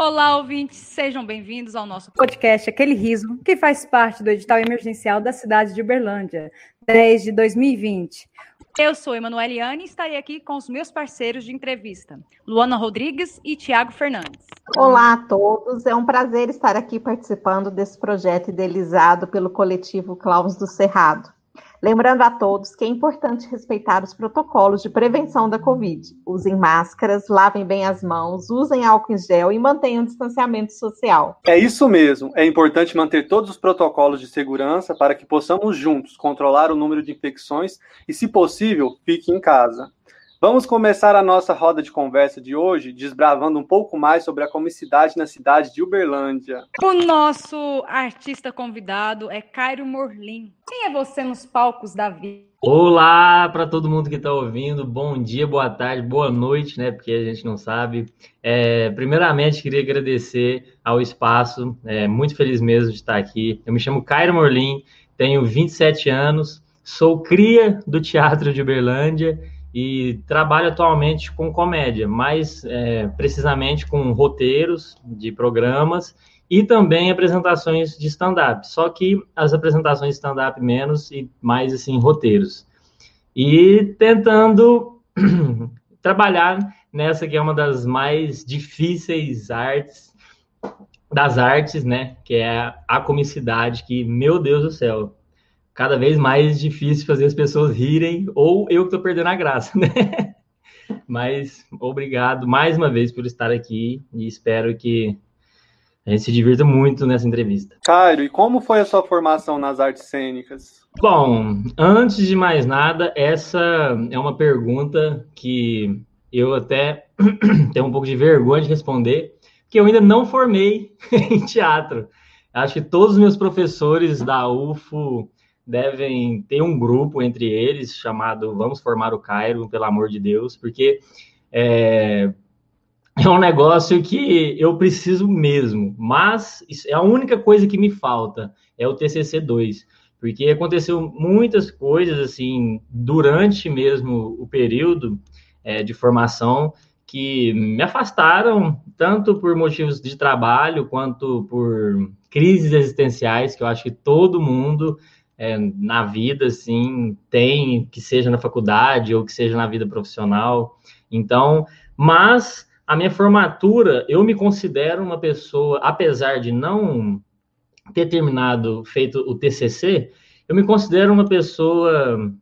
Olá, ouvintes, sejam bem-vindos ao nosso podcast Aquele Riso, que faz parte do edital emergencial da cidade de Uberlândia, desde 2020. Eu sou Emanueliane e estarei aqui com os meus parceiros de entrevista, Luana Rodrigues e Tiago Fernandes. Olá a todos, é um prazer estar aqui participando desse projeto idealizado pelo coletivo Clowns do Cerrado. Lembrando a todos que é importante respeitar os protocolos de prevenção da Covid. Usem máscaras, lavem bem as mãos, usem álcool em gel e mantenham o distanciamento social. É isso mesmo. É importante manter todos os protocolos de segurança para que possamos juntos controlar o número de infecções e, se possível, fique em casa. Vamos começar a nossa roda de conversa de hoje desbravando um pouco mais sobre a comicidade na cidade de Uberlândia. O nosso artista convidado é Cairo Morlin. Quem é você nos palcos da vida? Olá para todo mundo que está ouvindo. Bom dia, boa tarde, boa noite, né? Porque a gente não sabe. É, primeiramente, queria agradecer ao espaço. É, muito feliz mesmo de estar aqui. Eu me chamo Cairo Morlin, tenho 27 anos, sou cria do Teatro de Uberlândia e trabalho atualmente com comédia, mais é, precisamente com roteiros de programas e também apresentações de stand-up, só que as apresentações de stand-up menos e mais assim roteiros. E tentando trabalhar nessa que é uma das mais difíceis artes das artes, né, que é a comicidade, que meu Deus do céu, cada vez mais difícil fazer as pessoas rirem, ou eu que estou perdendo a graça, né? Mas obrigado mais uma vez por estar aqui e espero que a gente se divirta muito nessa entrevista. Cairo, e como foi a sua formação nas artes cênicas? Bom, antes de mais nada, essa é uma pergunta que eu até tenho um pouco de vergonha de responder, que eu ainda não formei em teatro. Acho que todos os meus professores da UFO devem ter um grupo entre eles chamado Vamos Formar o Cairo, pelo amor de Deus, porque é, é um negócio que eu preciso mesmo, mas é a única coisa que me falta, é o TCC 2, porque aconteceu muitas coisas, assim, durante mesmo o período é, de formação, que me afastaram, tanto por motivos de trabalho, quanto por crises existenciais, que eu acho que todo mundo é, na vida, assim, tem, que seja na faculdade ou que seja na vida profissional. Então, mas a minha formatura, eu me considero uma pessoa, apesar de não ter terminado, feito o TCC, eu me considero uma pessoa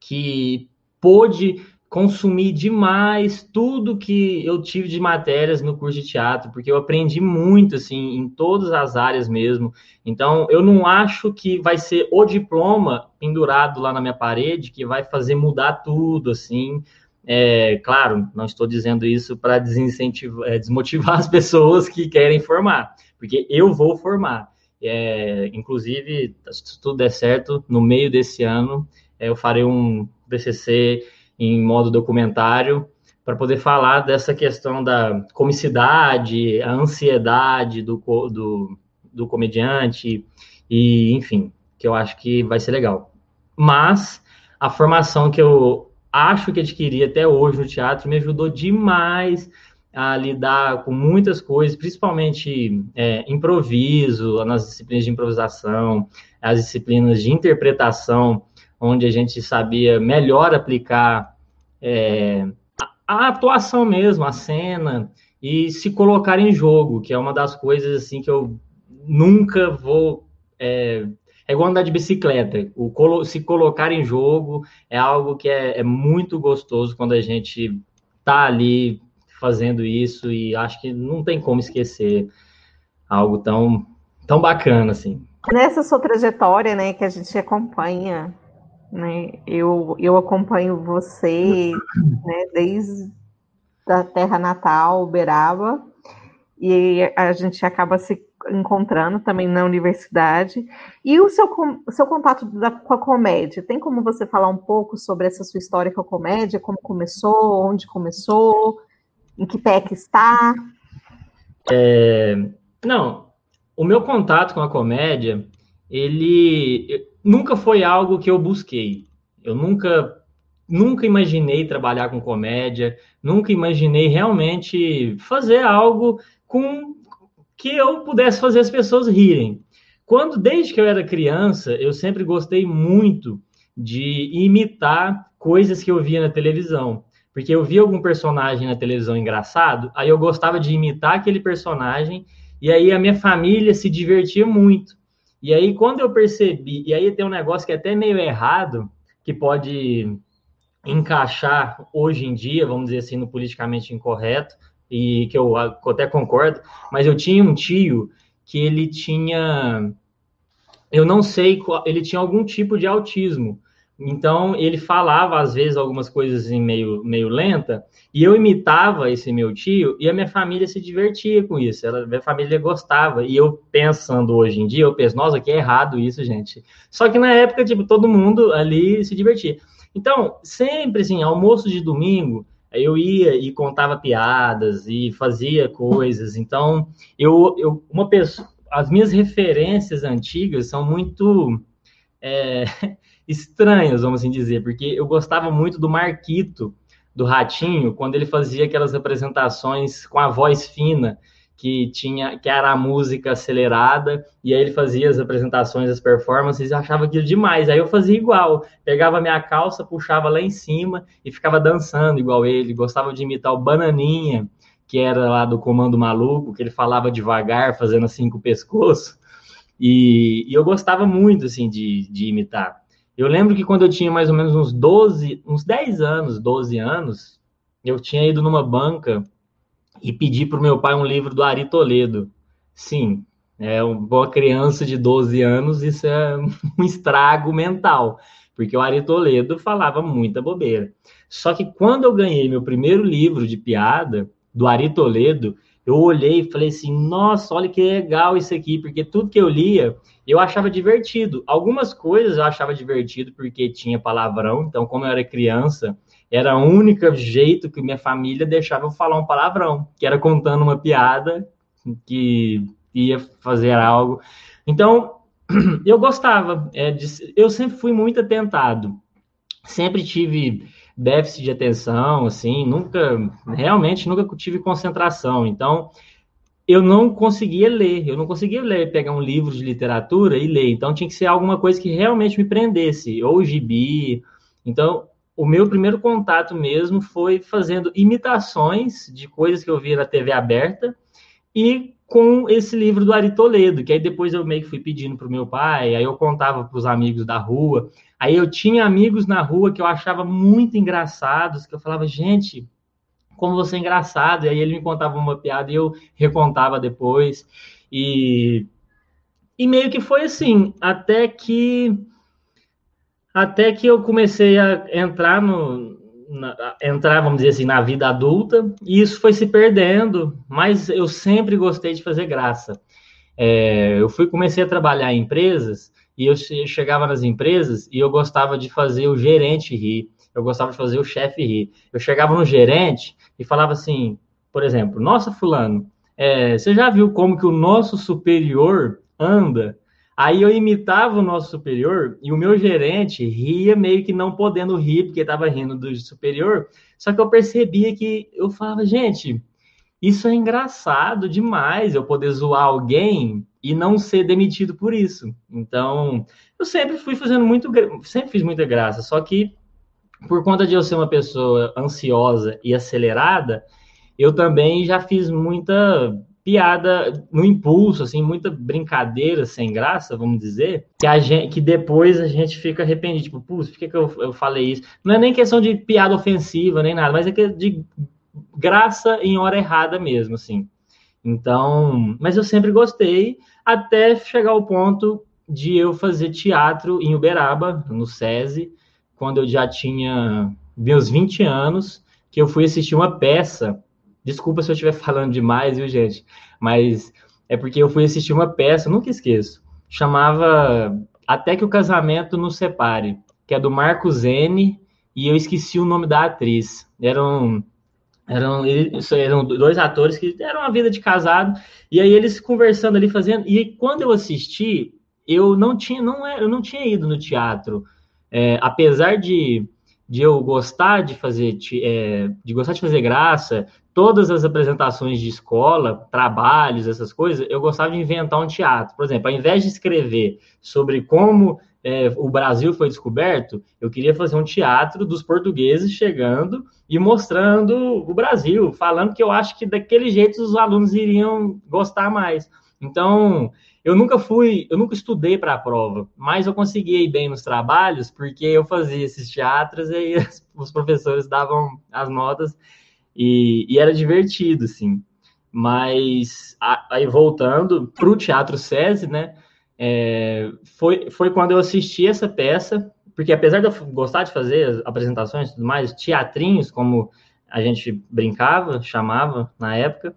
que pôde consumi demais tudo que eu tive de matérias no curso de teatro, porque eu aprendi muito, assim, em todas as áreas mesmo. Então, eu não acho que vai ser o diploma pendurado lá na minha parede que vai fazer mudar tudo, assim. É, claro, não estou dizendo isso para desincentivar, é, desmotivar as pessoas que querem formar, porque eu vou formar. É, inclusive, se tudo der certo, no meio desse ano, é, eu farei um PCC em modo documentário, para poder falar dessa questão da comicidade, a ansiedade do, do, do comediante, e enfim, que eu acho que vai ser legal. Mas a formação que eu acho que adquiri até hoje no teatro me ajudou demais a lidar com muitas coisas, principalmente é, improviso, nas disciplinas de improvisação, as disciplinas de interpretação, onde a gente sabia melhor aplicar é, a, atuação mesmo, a cena, e se colocar em jogo, que é uma das coisas assim que eu nunca vou. É, é igual andar de bicicleta. O se colocar em jogo é algo que é, é muito gostoso quando a gente tá ali fazendo isso e acho que não tem como esquecer algo tão, tão bacana assim. Nessa sua trajetória, né, que a gente acompanha né? Eu, eu acompanho você né, desde a terra natal, Uberaba, e a gente acaba se encontrando também na universidade. E o seu, o seu contato da, com a comédia, tem como você falar um pouco sobre essa sua história com a comédia, como começou, onde começou, em que pé que está? É, não, o meu contato com a comédia, ele nunca foi algo que eu busquei. Eu nunca nunca imaginei trabalhar com comédia, nunca imaginei realmente fazer algo com que eu pudesse fazer as pessoas rirem. Quando, desde que eu era criança, eu sempre gostei muito de imitar coisas que eu via na televisão. Porque eu via algum personagem na televisão engraçado, aí eu gostava de imitar aquele personagem, e aí a minha família se divertia muito. E aí, quando eu percebi, e aí tem um negócio que é até meio errado, que pode encaixar hoje em dia, vamos dizer assim, no politicamente incorreto, e que eu até concordo, mas eu tinha um tio que ele tinha, eu não sei, ele tinha algum tipo de autismo. Então, ele falava, às vezes, algumas coisas em meio, meio lenta, e eu imitava esse meu tio, e a minha família se divertia com isso, ela, minha família gostava, e eu pensando hoje em dia, eu penso, nossa, que é errado isso, gente. Só que na época, tipo, todo mundo ali se divertia. Então, sempre, assim, almoço de domingo, eu ia e contava piadas e fazia coisas. Então, eu, eu uma pessoa, as minhas referências antigas são muito é, estranhas, vamos assim dizer, porque eu gostava muito do Marquito, do Ratinho, quando ele fazia aquelas apresentações com a voz fina que tinha que era a música acelerada e aí ele fazia as apresentações, as performances, e achava aquilo demais. Aí eu fazia igual, pegava minha calça, puxava lá em cima e ficava dançando igual ele. Gostava de imitar o Bananinha, que era lá do Comando Maluco, que ele falava devagar, fazendo assim com o pescoço. E, e eu gostava muito assim de, de imitar. Eu lembro que quando eu tinha mais ou menos uns 12, uns 10 anos, 12 anos, eu tinha ido numa banca e pedi para o meu pai um livro do Ari Toledo. Sim, é uma criança de 12 anos, isso é um estrago mental, porque o Ari Toledo falava muita bobeira. Só que quando eu ganhei meu primeiro livro de piada, do Ari Toledo, eu olhei e falei assim: nossa, olha que legal isso aqui, porque tudo que eu lia eu achava divertido. Algumas coisas eu achava divertido porque tinha palavrão, então, como eu era criança, era o único jeito que minha família deixava eu falar um palavrão, que era contando uma piada que ia fazer algo. Então, eu gostava, é, de, eu sempre fui muito atentado, sempre tive déficit de atenção, assim, nunca, realmente nunca tive concentração. Então, eu não conseguia ler, eu não conseguia ler, pegar um livro de literatura e ler. Então, tinha que ser alguma coisa que realmente me prendesse, ou gibi. Então, o meu primeiro contato mesmo foi fazendo imitações de coisas que eu via na TV aberta e com esse livro do Ari Toledo, que aí depois eu meio que fui pedindo para o meu pai, aí eu contava para os amigos da rua. Aí eu tinha amigos na rua que eu achava muito engraçados, que eu falava, gente, como você é engraçado. E aí ele me contava uma piada e eu recontava depois. E, e meio que foi assim, até que até que eu comecei a entrar no na, entrar, vamos dizer assim, na vida adulta, e isso foi se perdendo, mas eu sempre gostei de fazer graça. É, eu fui comecei a trabalhar em empresas e eu chegava nas empresas e eu gostava de fazer o gerente rir, eu gostava de fazer o chefe rir. Eu chegava no gerente e falava assim, por exemplo, nossa fulano, é, você já viu como que o nosso superior anda? Aí eu imitava o nosso superior e o meu gerente ria meio que não podendo rir, porque estava rindo do superior. Só que eu percebia que eu falava, gente, isso é engraçado demais eu poder zoar alguém e não ser demitido por isso. Então, eu sempre fui fazendo muito, sempre fiz muita graça, só que por conta de eu ser uma pessoa ansiosa e acelerada, eu também já fiz muita piada no impulso, assim, muita brincadeira sem graça, vamos dizer, que, a gente, que depois a gente fica arrependido, tipo, putz, por que, que eu, eu falei isso? Não é nem questão de piada ofensiva, nem nada, mas é que de graça em hora errada mesmo, assim. Então, mas eu sempre gostei, até chegar ao ponto de eu fazer teatro em Uberaba, no SESI, quando eu já tinha meus 20 anos, que eu fui assistir uma peça Desculpa se eu estiver falando demais, viu, gente? Mas é porque eu fui assistir uma peça, nunca esqueço. Chamava Até que o Casamento nos Separe, que é do Marco Zene, e eu esqueci o nome da atriz. Eram eram, eram dois atores que eram uma vida de casado, e aí eles conversando ali, fazendo. E quando eu assisti, eu não tinha, não, é, eu não tinha ido no teatro. É, apesar de de eu gostar de fazer, é, de gostar de fazer graça, todas as apresentações de escola, trabalhos, essas coisas, eu gostava de inventar um teatro. Por exemplo, ao invés de escrever sobre como é, o Brasil foi descoberto, eu queria fazer um teatro dos portugueses chegando e mostrando o Brasil, falando que eu acho que daquele jeito os alunos iriam gostar mais. Então, eu nunca fui, eu nunca estudei para a prova, mas eu conseguia ir bem nos trabalhos porque eu fazia esses teatros e aí os professores davam as notas e, e era divertido, assim. Mas aí voltando para o Teatro SESI, né? É, foi, foi quando eu assisti essa peça, porque apesar de eu gostar de fazer apresentações e tudo mais, teatrinhos, como a gente brincava, chamava na época,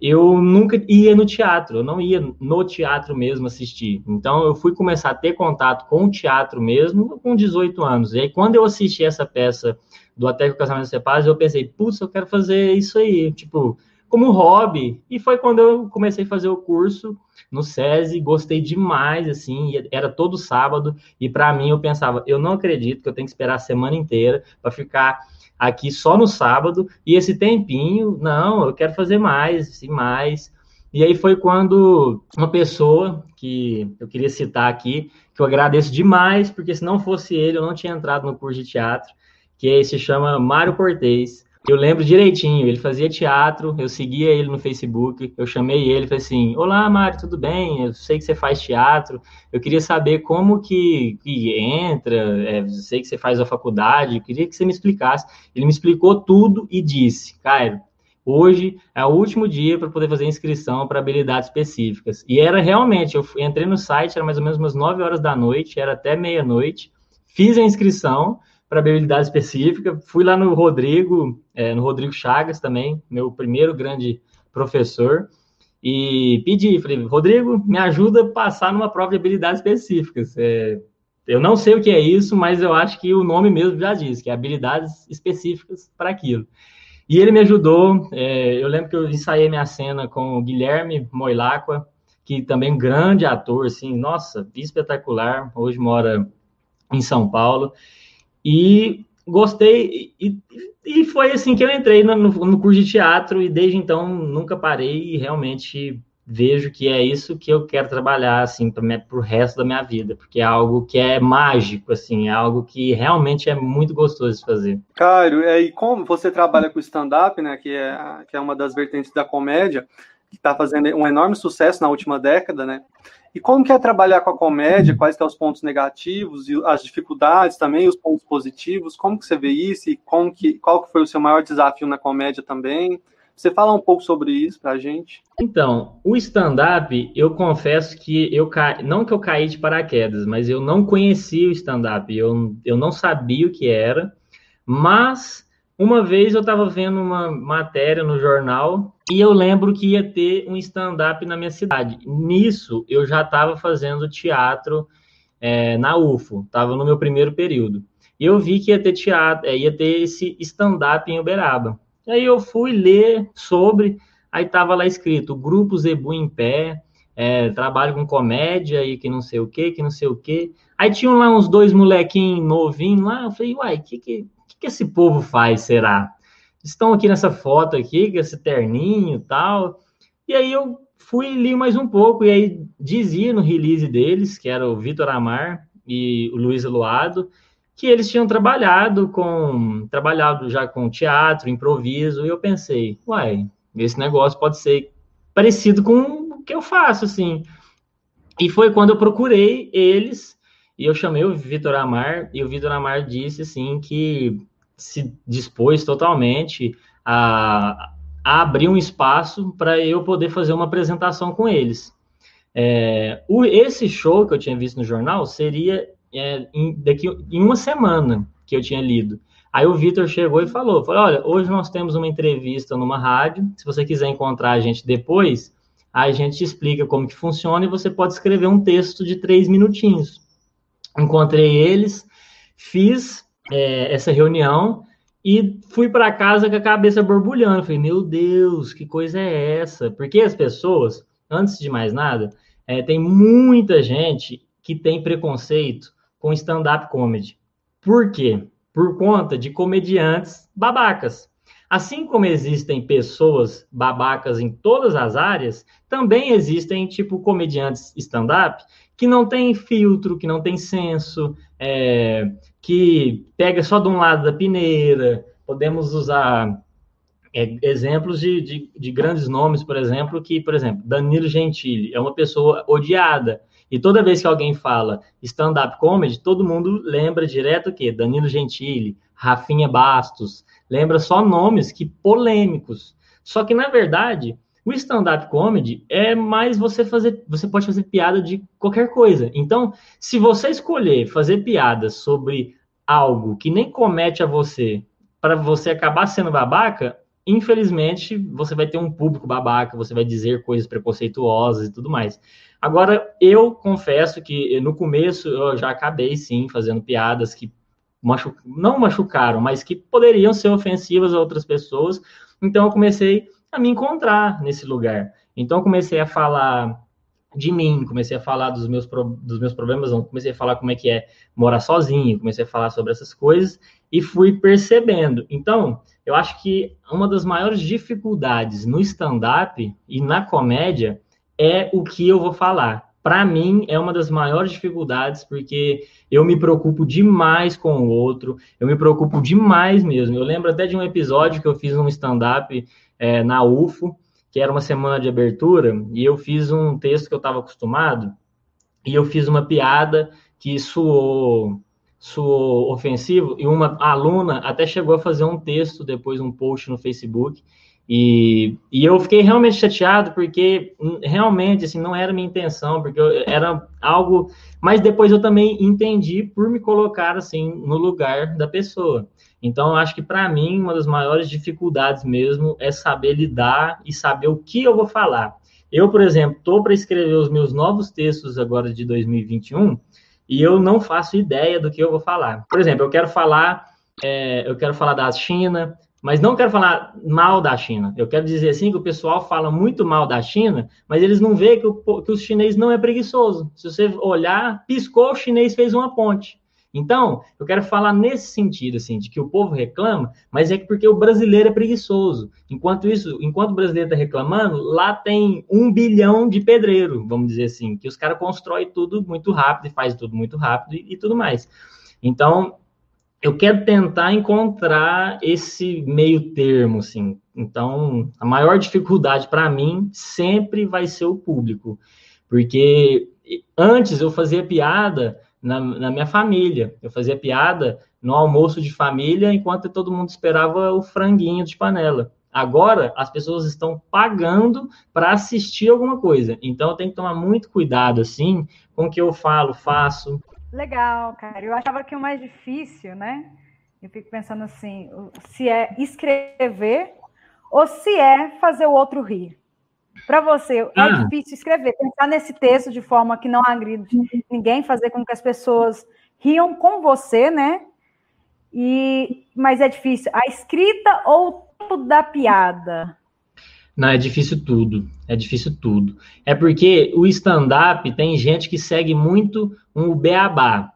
eu nunca ia no teatro, eu não ia no teatro mesmo assistir. Então eu fui começar a ter contato com o teatro mesmo com 18 anos. E aí quando eu assisti essa peça do Até que o Casamento se Separe, eu pensei, putz, eu quero fazer isso aí, tipo, como hobby. E foi quando eu comecei a fazer o curso no SESI, gostei demais, assim, era todo sábado, e para mim eu pensava, eu não acredito que eu tenho que esperar a semana inteira para ficar aqui só no sábado, e esse tempinho, não, eu quero fazer mais e mais. E aí foi quando uma pessoa que eu queria citar aqui, que eu agradeço demais, porque se não fosse ele, eu não tinha entrado no curso de teatro, que se chama Mário Cortez. Eu lembro direitinho, ele fazia teatro, eu seguia ele no Facebook, eu chamei ele falei assim: Olá, Mário, tudo bem? Eu sei que você faz teatro, eu queria saber como que, que entra, é, sei que você faz a faculdade, eu queria que você me explicasse. Ele me explicou tudo e disse: Cairo, hoje é o último dia para poder fazer inscrição para habilidades específicas. E era realmente, eu entrei no site, era mais ou menos umas 9 horas da noite, era até meia-noite, fiz a inscrição para habilidade específica. Fui lá no Rodrigo, é, no Rodrigo Chagas também, meu primeiro grande professor, e pedi, falei, Rodrigo, me ajuda a passar numa prova de habilidades específicas. É, eu não sei o que é isso, mas eu acho que o nome mesmo já diz, que é habilidades específicas para aquilo. E ele me ajudou, é, eu lembro que eu ensaiei minha cena com o Guilherme Moilacqua, que também é um grande ator, assim, nossa, espetacular, hoje mora em São Paulo, e gostei, e, e foi assim que eu entrei no, no curso de teatro, e desde então nunca parei e realmente vejo que é isso que eu quero trabalhar assim para o resto da minha vida, porque é algo que é mágico, assim, é algo que realmente é muito gostoso de fazer. Caio, e como você trabalha com stand-up, né, que é, que é uma das vertentes da comédia, que está fazendo um enorme sucesso na última década, né? E como que é trabalhar com a comédia? Quais são os pontos negativos e as dificuldades também, os pontos positivos? Como que você vê isso e como que, qual que foi o seu maior desafio na comédia também? Você fala um pouco sobre isso para a gente? Então, o stand-up, eu confesso que eu ca... não que eu caí de paraquedas, mas eu não conhecia o stand-up, eu, eu não sabia o que era, mas uma vez eu estava vendo uma matéria no jornal e eu lembro que ia ter um stand-up na minha cidade. Nisso, eu já estava fazendo teatro é, na UFO, estava no meu primeiro período. E eu vi que ia ter teatro, é, ia ter esse stand-up em Uberaba. Aí eu fui ler sobre, aí estava lá escrito, Grupo Zebu em Pé, é, trabalho com comédia e que não sei o que, que não sei o que. Aí tinham lá uns dois molequinhos novinhos lá, eu falei, uai, que que que esse povo faz, será? Estão aqui nessa foto aqui, com esse terninho e tal. E aí eu fui li mais um pouco, e aí dizia no release deles, que era o Vitor Amar e o Luiz Luado, que eles tinham trabalhado com trabalhado já com teatro, improviso, e eu pensei, uai, esse negócio pode ser parecido com o que eu faço, assim. E foi quando eu procurei eles, e eu chamei o Vitor Amar, e o Vitor Amar disse, assim, que se dispôs totalmente a, a abrir um espaço para eu poder fazer uma apresentação com eles. É, o, esse show que eu tinha visto no jornal seria é, em, daqui em uma semana que eu tinha lido. Aí o Vitor chegou e falou, falou, olha, hoje nós temos uma entrevista numa rádio, se você quiser encontrar a gente depois, a gente explica como que funciona e você pode escrever um texto de três minutinhos. Encontrei eles, fiz é, essa reunião e fui para casa com a cabeça borbulhando. Falei, meu Deus, que coisa é essa? Porque as pessoas, antes de mais nada, é, tem muita gente que tem preconceito com stand-up comedy. Por quê? por conta de comediantes babacas. Assim como existem pessoas babacas em todas as áreas, também existem, tipo, comediantes stand-up que não tem filtro, que não tem senso, é, que pega só de um lado da peneira. Podemos usar é, exemplos de, de, de, grandes nomes, por exemplo, que, por exemplo, Danilo Gentili é uma pessoa odiada. E toda vez que alguém fala stand-up comedy, todo mundo lembra direto o quê? Danilo Gentili, Rafinha Bastos, lembra só nomes que polêmicos. Só que, na verdade, o stand-up comedy é mais você fazer, você pode fazer piada de qualquer coisa. Então, se você escolher fazer piadas sobre algo que nem comete a você, para você acabar sendo babaca, infelizmente, você vai ter um público babaca, você vai dizer coisas preconceituosas e tudo mais. Agora, eu confesso que no começo eu já acabei sim fazendo piadas que machu... não machucaram, mas que poderiam ser ofensivas a outras pessoas. Então eu comecei a me encontrar nesse lugar. Então comecei a falar de mim, comecei a falar dos meus, dos meus problemas, não, comecei a falar como é que é morar sozinho, comecei a falar sobre essas coisas e fui percebendo. Então, eu acho que uma das maiores dificuldades no stand-up e na comédia é o que eu vou falar para mim é uma das maiores dificuldades, porque eu me preocupo demais com o outro, eu me preocupo demais mesmo. Eu lembro até de um episódio que eu fiz um stand-up é, na UFO, que era uma semana de abertura, e eu fiz um texto que eu estava acostumado, e eu fiz uma piada que suou, ofensivo, e uma aluna até chegou a fazer um texto, depois um post no Facebook, e, e eu fiquei realmente chateado porque hum, realmente assim não era minha intenção, porque eu, era algo, mas depois eu também entendi por me colocar assim no lugar da pessoa. Então eu acho que para mim uma das maiores dificuldades mesmo é saber lidar e saber o que eu vou falar. Eu, por exemplo, estou para escrever os meus novos textos agora de 2021 e eu não faço ideia do que eu vou falar. Por exemplo, eu quero falar, é, eu quero falar da China, mas não quero falar mal da China. Eu quero dizer assim que o pessoal fala muito mal da China, mas eles não veem que o, que o chinês não é preguiçoso. Se você olhar, piscou, o chinês fez uma ponte. Então, eu quero falar nesse sentido, assim, de que o povo reclama, mas é porque o brasileiro é preguiçoso. Enquanto isso, enquanto o brasileiro está reclamando, lá tem um bilhão de pedreiro, vamos dizer assim, que os caras constroem tudo muito rápido e faz tudo muito rápido e, e tudo mais. Então, eu quero tentar encontrar esse meio termo, assim. Então, a maior dificuldade para mim sempre vai ser o público, porque antes eu fazia piada na, na, minha família, eu fazia piada no almoço de família enquanto todo mundo esperava o franguinho de panela. Agora as pessoas estão pagando para assistir alguma coisa, então eu tenho que tomar muito cuidado assim com o que eu falo, faço, Legal, cara. Eu achava que o mais difícil, né? Eu fico pensando assim, se é escrever ou se é fazer o outro rir. Para você, é ah. difícil escrever, pensar nesse texto de forma que não agride ninguém, fazer com que as pessoas riam com você, né? E, mas é difícil. A escrita ou o da piada? Não, é difícil tudo. É difícil tudo. É porque o stand-up tem gente que segue muito um beabá,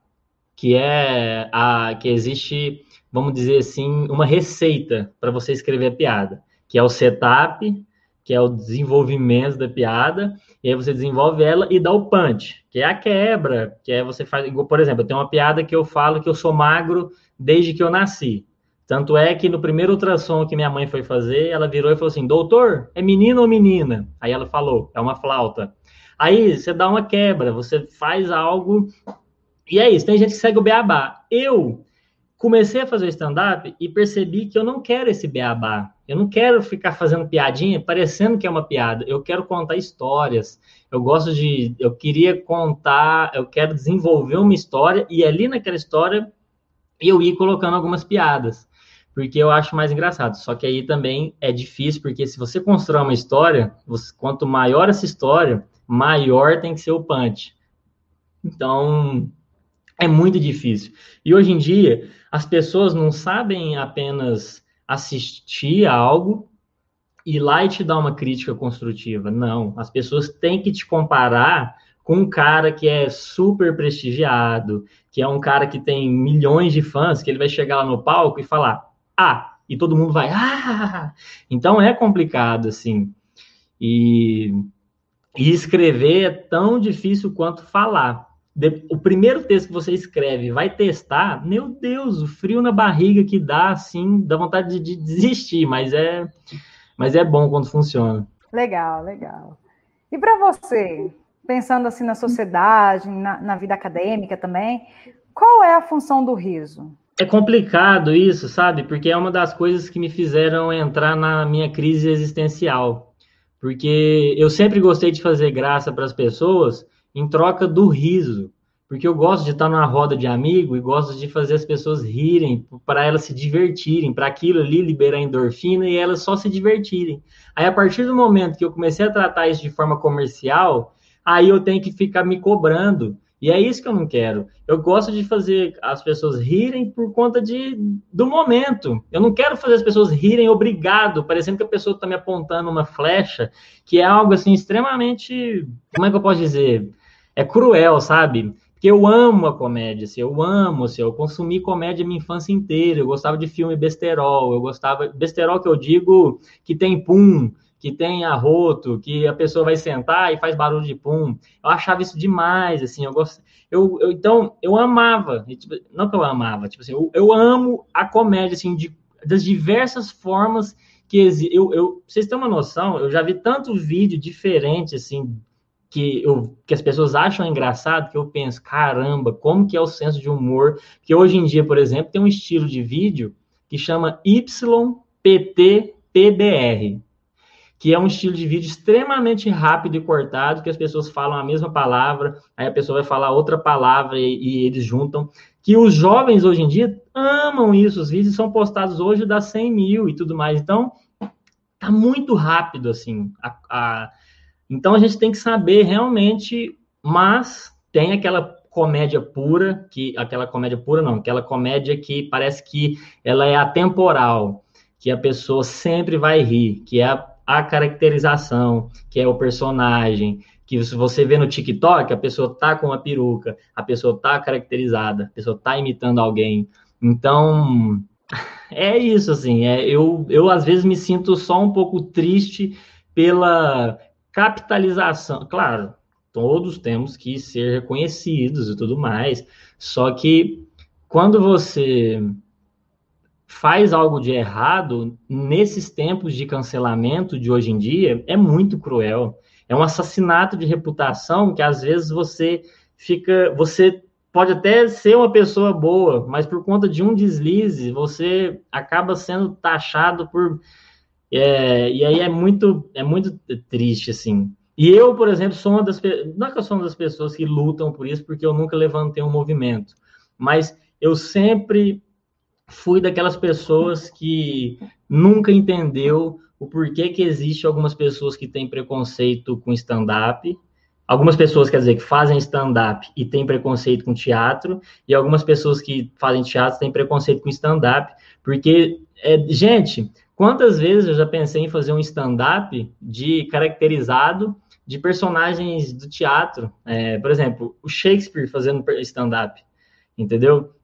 que é a que existe, vamos dizer assim, uma receita para você escrever a piada, que é o setup, que é o desenvolvimento da piada, e aí você desenvolve ela e dá o punch, que é a quebra, que é você faz, por exemplo, tenho uma piada que eu falo que eu sou magro desde que eu nasci. Tanto é que no primeiro ultrassom que minha mãe foi fazer, ela virou e falou assim: Doutor, é menino ou menina? Aí ela falou: É uma flauta. Aí você dá uma quebra, você faz algo. E é isso, tem gente que segue o beabá. Eu comecei a fazer stand-up e percebi que eu não quero esse beabá. Eu não quero ficar fazendo piadinha parecendo que é uma piada. Eu quero contar histórias. Eu gosto de. Eu queria contar, eu quero desenvolver uma história e ali naquela história eu ir colocando algumas piadas porque eu acho mais engraçado. Só que aí também é difícil, porque se você constrói uma história, você, quanto maior essa história, maior tem que ser o punch. Então, é muito difícil. E hoje em dia, as pessoas não sabem apenas assistir a algo e lá e te dar uma crítica construtiva. Não, as pessoas têm que te comparar com um cara que é super prestigiado, que é um cara que tem milhões de fãs, que ele vai chegar lá no palco e falar, ah, e todo mundo vai, ah! Então é complicado, assim. E, e escrever é tão difícil quanto falar. o primeiro texto que você escreve vai testar, meu Deus, o frio na barriga que dá, assim, dá vontade de, de desistir, mas é, mas é bom quando funciona. Legal, legal. E para você, pensando assim na sociedade, na, na vida acadêmica também, qual é a função do riso? É complicado isso, sabe? Porque é uma das coisas que me fizeram entrar na minha crise existencial. Porque eu sempre gostei de fazer graça para as pessoas em troca do riso. Porque eu gosto de estar numa roda de amigo e gosto de fazer as pessoas rirem, para elas se divertirem, para aquilo ali liberar endorfina e elas só se divertirem. Aí, a partir do momento que eu comecei a tratar isso de forma comercial, aí eu tenho que ficar me cobrando e é isso que eu não quero. Eu gosto de fazer as pessoas rirem por conta de, do momento. Eu não quero fazer as pessoas rirem obrigado, parecendo que a pessoa está me apontando uma flecha, que é algo assim extremamente. Como é que eu posso dizer? É cruel, sabe? Porque eu amo a comédia, assim, eu amo, assim, eu consumi comédia minha infância inteira, eu gostava de filme besterol, eu gostava. Besterol que eu digo que tem pum, que tem arroto, que a pessoa vai sentar e faz barulho de pum. Eu achava isso demais, assim, eu gosto. Eu, eu, então, eu amava, tipo, não que eu amava, tipo assim, eu, eu amo a comédia, assim, de, das diversas formas que existe. Eu, eu, vocês têm uma noção, eu já vi tanto vídeo diferente, assim, que, eu, que as pessoas acham engraçado, que eu penso, caramba, como que é o senso de humor? Que hoje em dia, por exemplo, tem um estilo de vídeo que chama YPTPBR que é um estilo de vídeo extremamente rápido e cortado, que as pessoas falam a mesma palavra, aí a pessoa vai falar outra palavra e, e eles juntam. Que os jovens hoje em dia amam isso, os vídeos são postados hoje dá 100 mil e tudo mais. Então, tá muito rápido, assim. A, a... Então, a gente tem que saber realmente, mas tem aquela comédia pura, que aquela comédia pura não, aquela comédia que parece que ela é atemporal, que a pessoa sempre vai rir, que é a a caracterização, que é o personagem, que se você vê no TikTok, a pessoa tá com uma peruca, a pessoa tá caracterizada, a pessoa tá imitando alguém. Então, é isso, assim, é, eu, eu às vezes me sinto só um pouco triste pela capitalização. Claro, todos temos que ser reconhecidos e tudo mais, só que quando você faz algo de errado nesses tempos de cancelamento de hoje em dia é muito cruel. É um assassinato de reputação que às vezes você fica, você pode até ser uma pessoa boa, mas por conta de um deslize você acaba sendo taxado por é, e aí é muito é muito triste assim. E eu, por exemplo, sou uma das não é que eu sou uma das pessoas que lutam por isso, porque eu nunca levantei um movimento, mas eu sempre fui daquelas pessoas que nunca entendeu o porquê que existe algumas pessoas que têm preconceito com stand-up, algumas pessoas, quer dizer, que fazem stand-up e têm preconceito com teatro, e algumas pessoas que fazem teatro têm preconceito com stand-up, porque, é, gente, quantas vezes eu já pensei em fazer um stand-up de caracterizado de personagens do teatro, é, por exemplo, o Shakespeare fazendo stand-up, entendeu?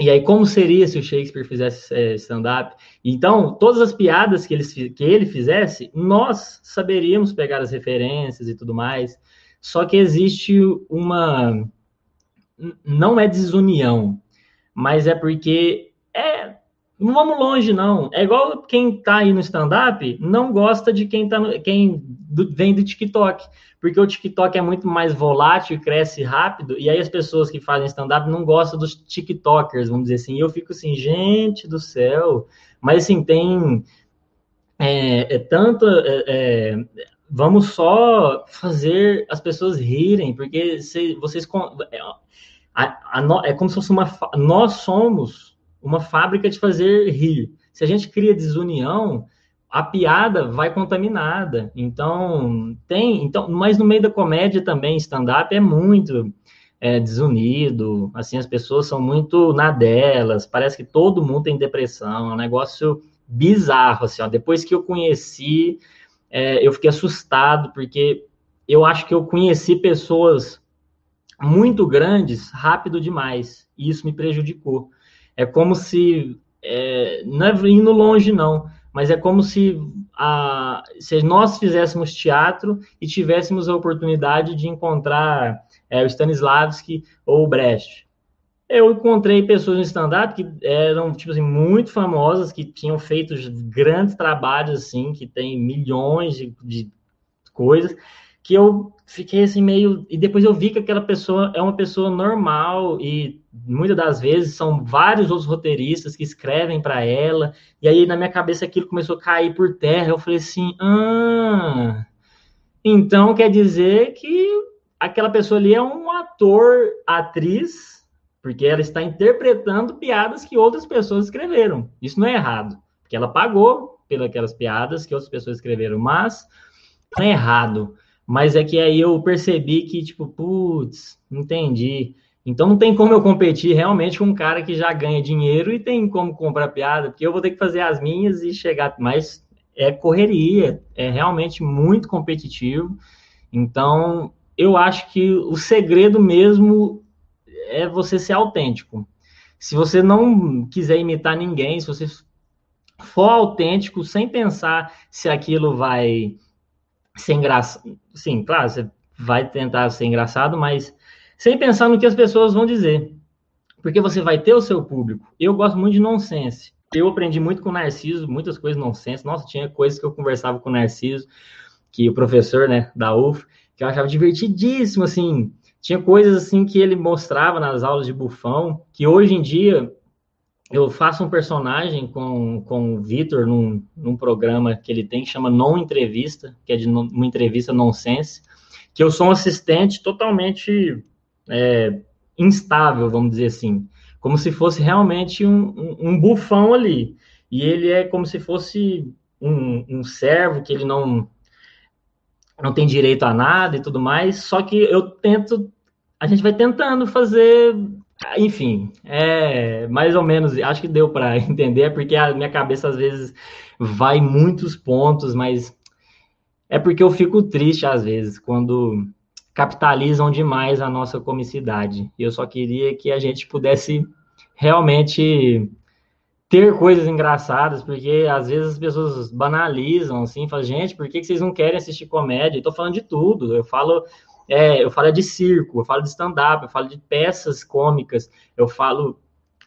E aí, como seria se o Shakespeare fizesse é, stand-up? Então, todas as piadas que ele, que ele fizesse, nós saberíamos pegar as referências e tudo mais. Só que existe uma. Não é desunião, mas é porque. É, não vamos longe, não. É igual quem tá aí no stand-up não gosta de quem, tá no, quem do, vem do TikTok porque o TikTok é muito mais volátil cresce rápido, e aí as pessoas que fazem stand-up não gostam dos TikTokers, vamos dizer assim. E eu fico assim, gente do céu. Mas assim, tem. É, é tanto. É, é, vamos só fazer as pessoas rirem, porque se, vocês. É, a, a, é como se fosse uma. Nós somos uma fábrica de fazer rir. Se a gente cria desunião, a piada vai contaminada. Então, tem. Então, mas no meio da comédia também, stand-up é muito é, desunido. Assim, as pessoas são muito na delas. Parece que todo mundo tem depressão. É um negócio bizarro. Assim, ó. Depois que eu conheci, é, eu fiquei assustado, porque eu acho que eu conheci pessoas muito grandes rápido demais, e isso me prejudicou. É como se, é, não é indo longe não, mas é como se, a, se nós fizéssemos teatro e tivéssemos a oportunidade de encontrar é, o Stanislavski ou o Brecht. Eu encontrei pessoas no stand-up que eram, tipo assim, muito famosas, que tinham feito grandes trabalhos, assim, que tem milhões de, de coisas, que eu fiquei assim meio. E depois eu vi que aquela pessoa é uma pessoa normal e muitas das vezes são vários outros roteiristas que escrevem para ela. E aí na minha cabeça aquilo começou a cair por terra. Eu falei assim: ah, então quer dizer que aquela pessoa ali é um ator, atriz, porque ela está interpretando piadas que outras pessoas escreveram. Isso não é errado, porque ela pagou pelas piadas que outras pessoas escreveram, mas não é errado. Mas é que aí eu percebi que, tipo, putz, entendi. Então não tem como eu competir realmente com um cara que já ganha dinheiro e tem como comprar piada, porque eu vou ter que fazer as minhas e chegar. Mas é correria, é realmente muito competitivo. Então eu acho que o segredo mesmo é você ser autêntico. Se você não quiser imitar ninguém, se você for autêntico, sem pensar se aquilo vai ser engraçado. Sim, claro, você vai tentar ser engraçado, mas sem pensar no que as pessoas vão dizer. Porque você vai ter o seu público. Eu gosto muito de nonsense. Eu aprendi muito com o Narciso, muitas coisas nonsense. Nossa, tinha coisas que eu conversava com o Narciso, que o professor, né, da UF, que eu achava divertidíssimo, assim. Tinha coisas, assim, que ele mostrava nas aulas de bufão, que hoje em dia eu faço um personagem com, com o Vitor num, num programa que ele tem que chama Non Entrevista, que é de uma entrevista nonsense, que eu sou um assistente totalmente é, instável, vamos dizer assim, como se fosse realmente um, um, um, bufão ali. E ele é como se fosse um, um servo que ele não não tem direito a nada e tudo mais, só que eu tento, a gente vai tentando fazer enfim, é mais ou menos, acho que deu para entender, porque a minha cabeça às vezes vai muitos pontos, mas é porque eu fico triste às vezes quando capitalizam demais a nossa comicidade. E eu só queria que a gente pudesse realmente ter coisas engraçadas, porque às vezes as pessoas banalizam assim, falam, gente, por que vocês não querem assistir comédia? Eu tô falando de tudo, eu falo é, eu falo de circo, eu falo de stand-up, eu falo de peças cômicas, eu falo.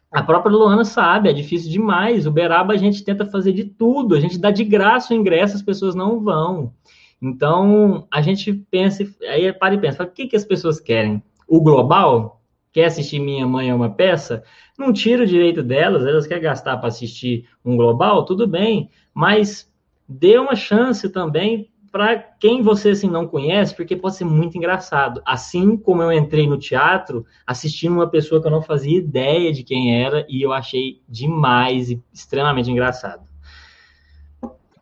A própria Luana sabe, é difícil demais. O Beraba a gente tenta fazer de tudo, a gente dá de graça o ingresso, as pessoas não vão. Então, a gente pensa, aí para e pensa, o que, que as pessoas querem? O global? Quer assistir Minha Mãe é uma peça? Não tira o direito delas, elas querem gastar para assistir um global, tudo bem, mas dê uma chance também para quem você assim não conhece, porque pode ser muito engraçado. Assim como eu entrei no teatro assistindo uma pessoa que eu não fazia ideia de quem era e eu achei demais e extremamente engraçado.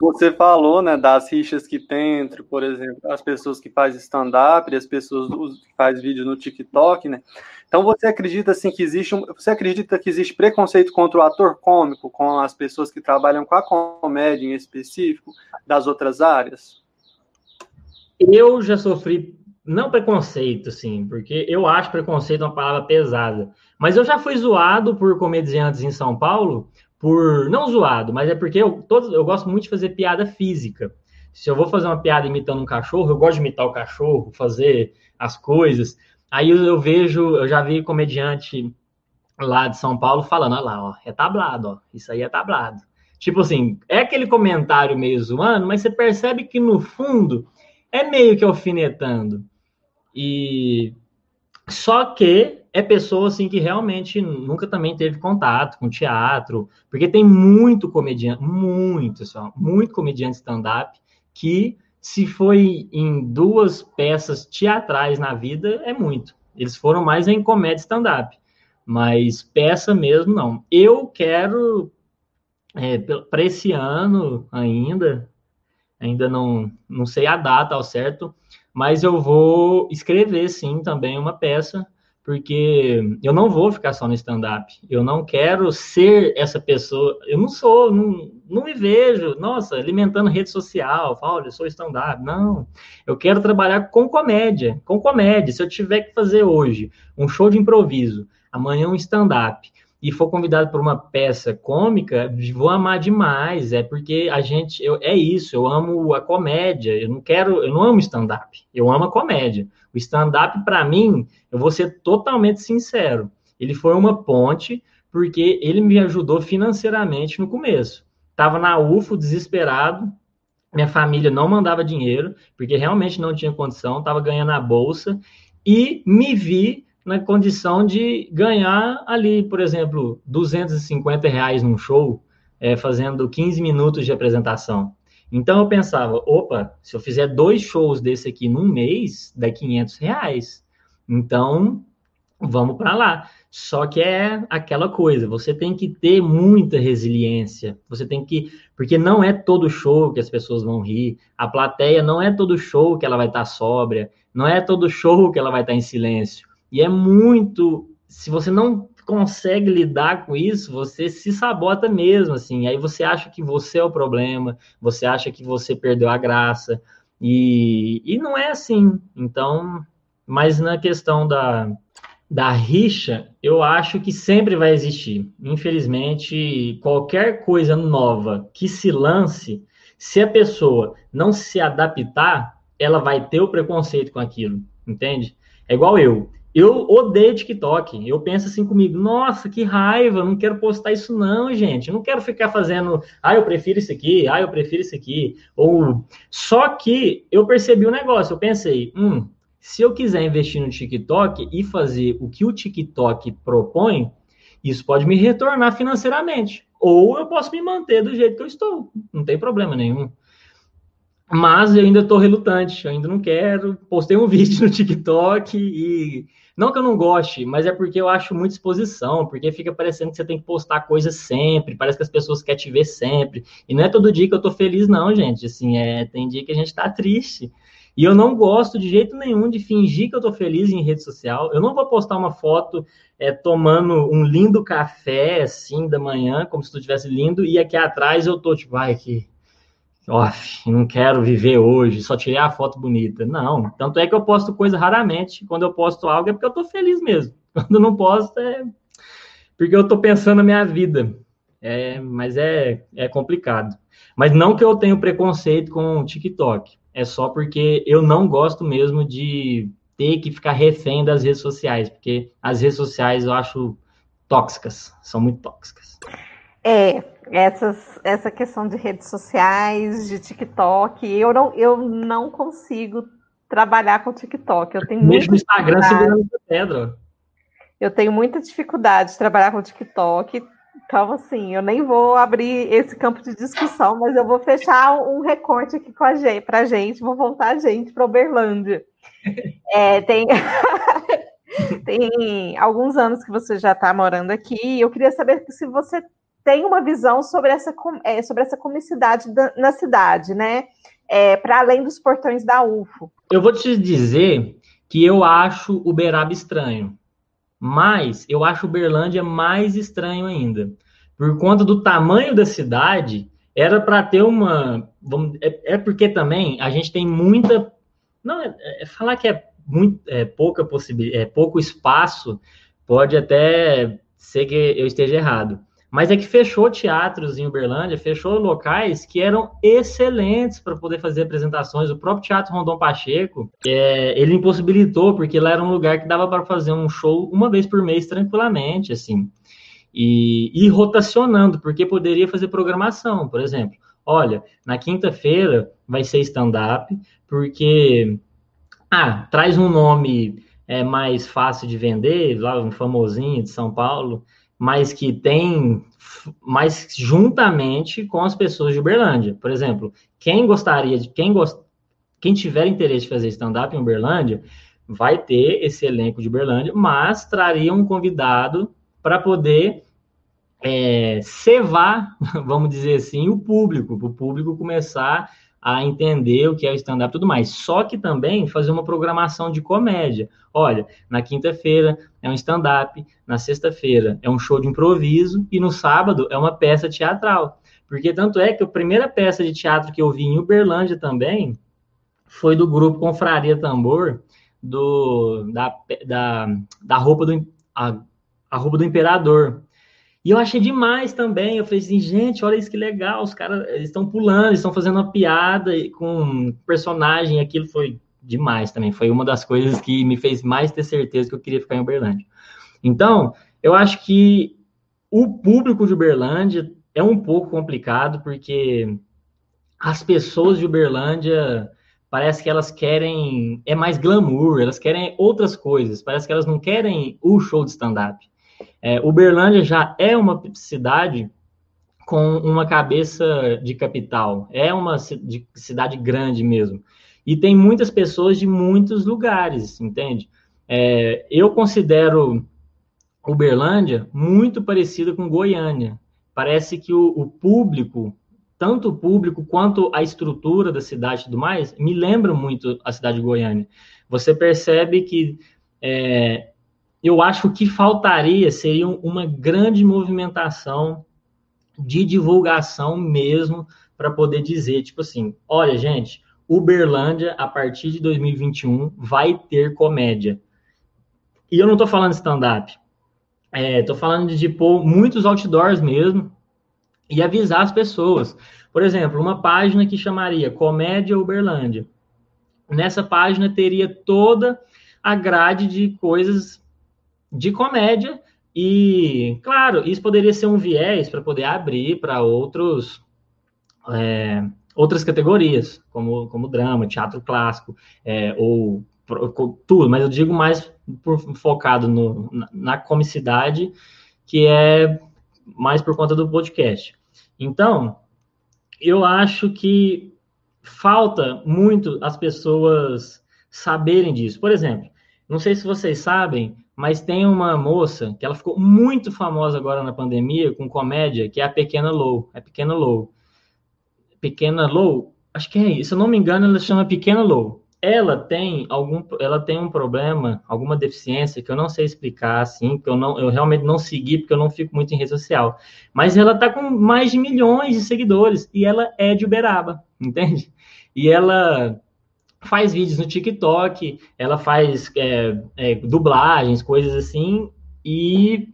Você falou, né, das rixas que tem entre, por exemplo, as pessoas que fazem stand-up e as pessoas que fazem vídeo no TikTok, né? Então você acredita assim que existe um, você acredita que existe preconceito contra o ator cômico, com as pessoas que trabalham com a comédia em específico, das outras áreas? Eu já sofri, não preconceito, assim, porque eu acho preconceito uma palavra pesada, mas eu já fui zoado por comediantes em São Paulo, por, não zoado, mas é porque eu, todos, eu gosto muito de fazer piada física. Se eu vou fazer uma piada imitando um cachorro, eu gosto de imitar o cachorro, fazer as coisas. Aí eu, eu vejo, eu já vi comediante lá de São Paulo falando, olha lá, ó, é tablado, ó, isso aí é tablado. Tipo assim, é aquele comentário meio zoando, mas você percebe que no fundo é meio que alfinetando. E só que é pessoa assim que realmente nunca também teve contato com teatro, porque tem muito comediante, muito só, muito comediante stand-up que se foi em duas peças teatrais na vida é muito. Eles foram mais em comédia stand-up, mas peça mesmo não. Eu quero é, para esse ano ainda, ainda não, não sei a data ao certo, mas eu vou escrever sim também uma peça porque eu não vou ficar só no stand-up. Eu não quero ser essa pessoa. Eu não sou, não, não me vejo, nossa, alimentando rede social, olha, eu sou stand-up. Não. Eu quero trabalhar com comédia, com comédia. Se eu tiver que fazer hoje um show de improviso, amanhã um stand-up, e for convidado para uma peça cômica, vou amar demais. É porque a gente, eu, é isso. Eu amo a comédia. Eu não quero, eu não amo stand-up. Eu amo a comédia. O stand-up para mim, eu vou ser totalmente sincero. Ele foi uma ponte porque ele me ajudou financeiramente no começo. Tava na UFO, desesperado. Minha família não mandava dinheiro porque realmente não tinha condição. Tava ganhando a bolsa e me vi na condição de ganhar ali, por exemplo, 250 reais num show, é, fazendo 15 minutos de apresentação. Então eu pensava, opa, se eu fizer dois shows desse aqui num mês, dá 500 reais. Então, vamos para lá. Só que é aquela coisa, você tem que ter muita resiliência. Você tem que, porque não é todo show que as pessoas vão rir. A plateia não é todo show que ela vai estar sóbria, não é todo show que ela vai estar em silêncio. E é muito. Se você não consegue lidar com isso, você se sabota mesmo, assim. Aí você acha que você é o problema, você acha que você perdeu a graça. E, e não é assim. Então, mas na questão da, da rixa, eu acho que sempre vai existir. Infelizmente, qualquer coisa nova que se lance, se a pessoa não se adaptar, ela vai ter o preconceito com aquilo, entende? É igual eu. Eu odeio TikTok. Eu penso assim comigo, nossa, que raiva, não quero postar isso não, gente. Não quero ficar fazendo, ah, eu prefiro isso aqui, ah, eu prefiro isso aqui. Ou só que eu percebi o um negócio, eu pensei, hum, se eu quiser investir no TikTok e fazer o que o TikTok propõe, isso pode me retornar financeiramente. Ou eu posso me manter do jeito que eu estou, não tem problema nenhum. Mas eu ainda estou relutante, eu ainda não quero. Postei um vídeo no TikTok e. Não que eu não goste, mas é porque eu acho muita exposição, porque fica parecendo que você tem que postar coisas sempre, parece que as pessoas querem te ver sempre. E não é todo dia que eu tô feliz, não, gente. Assim, é, tem dia que a gente tá triste. E eu não gosto de jeito nenhum de fingir que eu tô feliz em rede social. Eu não vou postar uma foto é, tomando um lindo café, assim, da manhã, como se tu estivesse lindo, e aqui atrás eu tô, tipo, ai, que off, não quero viver hoje, só tirei a foto bonita. Não, tanto é que eu posto coisa raramente. Quando eu posto algo é porque eu tô feliz mesmo. Quando não posto é porque eu tô pensando na minha vida. É, mas é, é complicado. Mas não que eu tenho preconceito com o TikTok. É só porque eu não gosto mesmo de ter que ficar refém das redes sociais, porque as redes sociais eu acho tóxicas, são muito tóxicas. É, essas, essa questão de redes sociais, de TikTok, eu não, eu não consigo trabalhar com TikTok. Eu tenho Mesmo Instagram segurando a pedra. Eu tenho muita dificuldade de trabalhar com TikTok. Então, assim, eu nem vou abrir esse campo de discussão, mas eu vou fechar um recorte aqui com a gente, pra gente, vou voltar a gente para Uberlândia. É, tem... tem alguns anos que você já está morando aqui. Eu queria saber se você tem uma visão sobre essa, é, sobre essa comicidade da, na cidade, né? É, para além dos portões da UFO. Eu vou te dizer que eu acho Uberaba estranho, mas eu acho Uberlândia mais estranho ainda. Por conta do tamanho da cidade, era para ter uma. Vamos, é, é, porque também a gente tem muita. Não, é, é falar que é, muito, é pouca possibilidade, é pouco espaço, pode até ser que eu esteja errado. Mas é que fechou teatros em Uberlândia, fechou locais que eram excelentes para poder fazer apresentações. O próprio Teatro Rondon Pacheco, é, ele impossibilitou, porque lá era um lugar que dava para fazer um show uma vez por mês tranquilamente, assim. E, e rotacionando, porque poderia fazer programação, por exemplo. Olha, na quinta-feira vai ser stand-up, porque ah, traz um nome é, mais fácil de vender, lá um famosinho de São Paulo mas que tem mais juntamente com as pessoas de Uberlândia. Por exemplo, quem gostaria de quem gost, quem tiver interesse de fazer stand-up em Uberlândia, vai ter esse elenco de Uberlândia, mas traria um convidado para poder é, cevar, vamos dizer assim, o público, para o público começar a entender o que é o stand-up e tudo mais. Só que também fazer uma programação de comédia. Olha, na quinta-feira é um stand-up, na sexta-feira é um show de improviso e no sábado é uma peça teatral. Porque tanto é que a primeira peça de teatro que eu vi em Uberlândia também foi do grupo Confraria Tambor, do, da, da, da roupa do a, a roupa do imperador. E eu achei demais também. Eu falei assim, gente, olha isso que legal. Os caras estão pulando, estão fazendo uma piada com um personagem. Aquilo foi demais também. Foi uma das coisas que me fez mais ter certeza que eu queria ficar em Uberlândia. Então, eu acho que o público de Uberlândia é um pouco complicado, porque as pessoas de Uberlândia parece que elas querem é mais glamour, elas querem outras coisas, parece que elas não querem o show de stand-up. É, Uberlândia já é uma cidade com uma cabeça de capital, é uma cidade grande mesmo. E tem muitas pessoas de muitos lugares, entende? É, eu considero Uberlândia muito parecida com Goiânia. Parece que o, o, público, tanto o público quanto a estrutura da cidade e tudo mais, me lembra muito a cidade de Goiânia. Você percebe que é, eu acho que faltaria seria uma grande movimentação de divulgação mesmo para poder dizer, tipo assim, olha, gente, Uberlândia, a partir de 2021, vai ter comédia. E eu não estou falando stand-up. Estou é, falando de pôr muitos outdoors mesmo e avisar as pessoas. Por exemplo, uma página que chamaria Comédia Uberlândia. Nessa página teria toda a grade de coisas de comédia e, claro, isso poderia ser um viés para poder abrir para outros é, outras categorias, como, como drama, teatro clássico, é, ou tudo, mas eu digo mais por, focado no, na, na comicidade, que é mais por conta do podcast. Então, eu acho que falta muito as pessoas saberem disso. Por exemplo, não sei se vocês sabem, mas tem uma moça que ela ficou muito famosa agora na pandemia com comédia, que é a Pequena Lou. É Pequena Lou. Pequena Lou, acho que é isso. Se eu não me engano, ela chama Pequena Lou. Ela tem algum, ela tem um problema, alguma deficiência que eu não sei explicar, assim, que eu não, eu realmente não segui porque eu não fico muito em rede social. Mas ela tá com mais de milhões de seguidores e ela é de Uberaba, entende? E ela faz vídeos no TikTok, ela faz é, é, dublagens, coisas assim, e,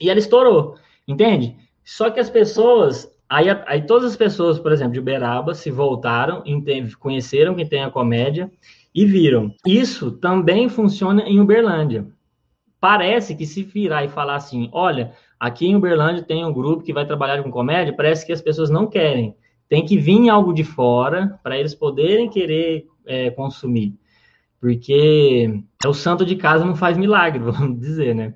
e ela estourou, entende? Só que as pessoas, aí, aí todas as pessoas, por exemplo, de Uberaba, se voltaram, conheceram quem tem a comédia e viram. Isso também funciona em Uberlândia. Parece que se virar e falar assim, olha, aqui em Uberlândia tem um grupo que vai trabalhar com comédia, parece que as pessoas não querem. Tem que vir algo de fora para eles poderem querer é, consumir. Porque é o santo de casa não faz milagre, vamos dizer, né?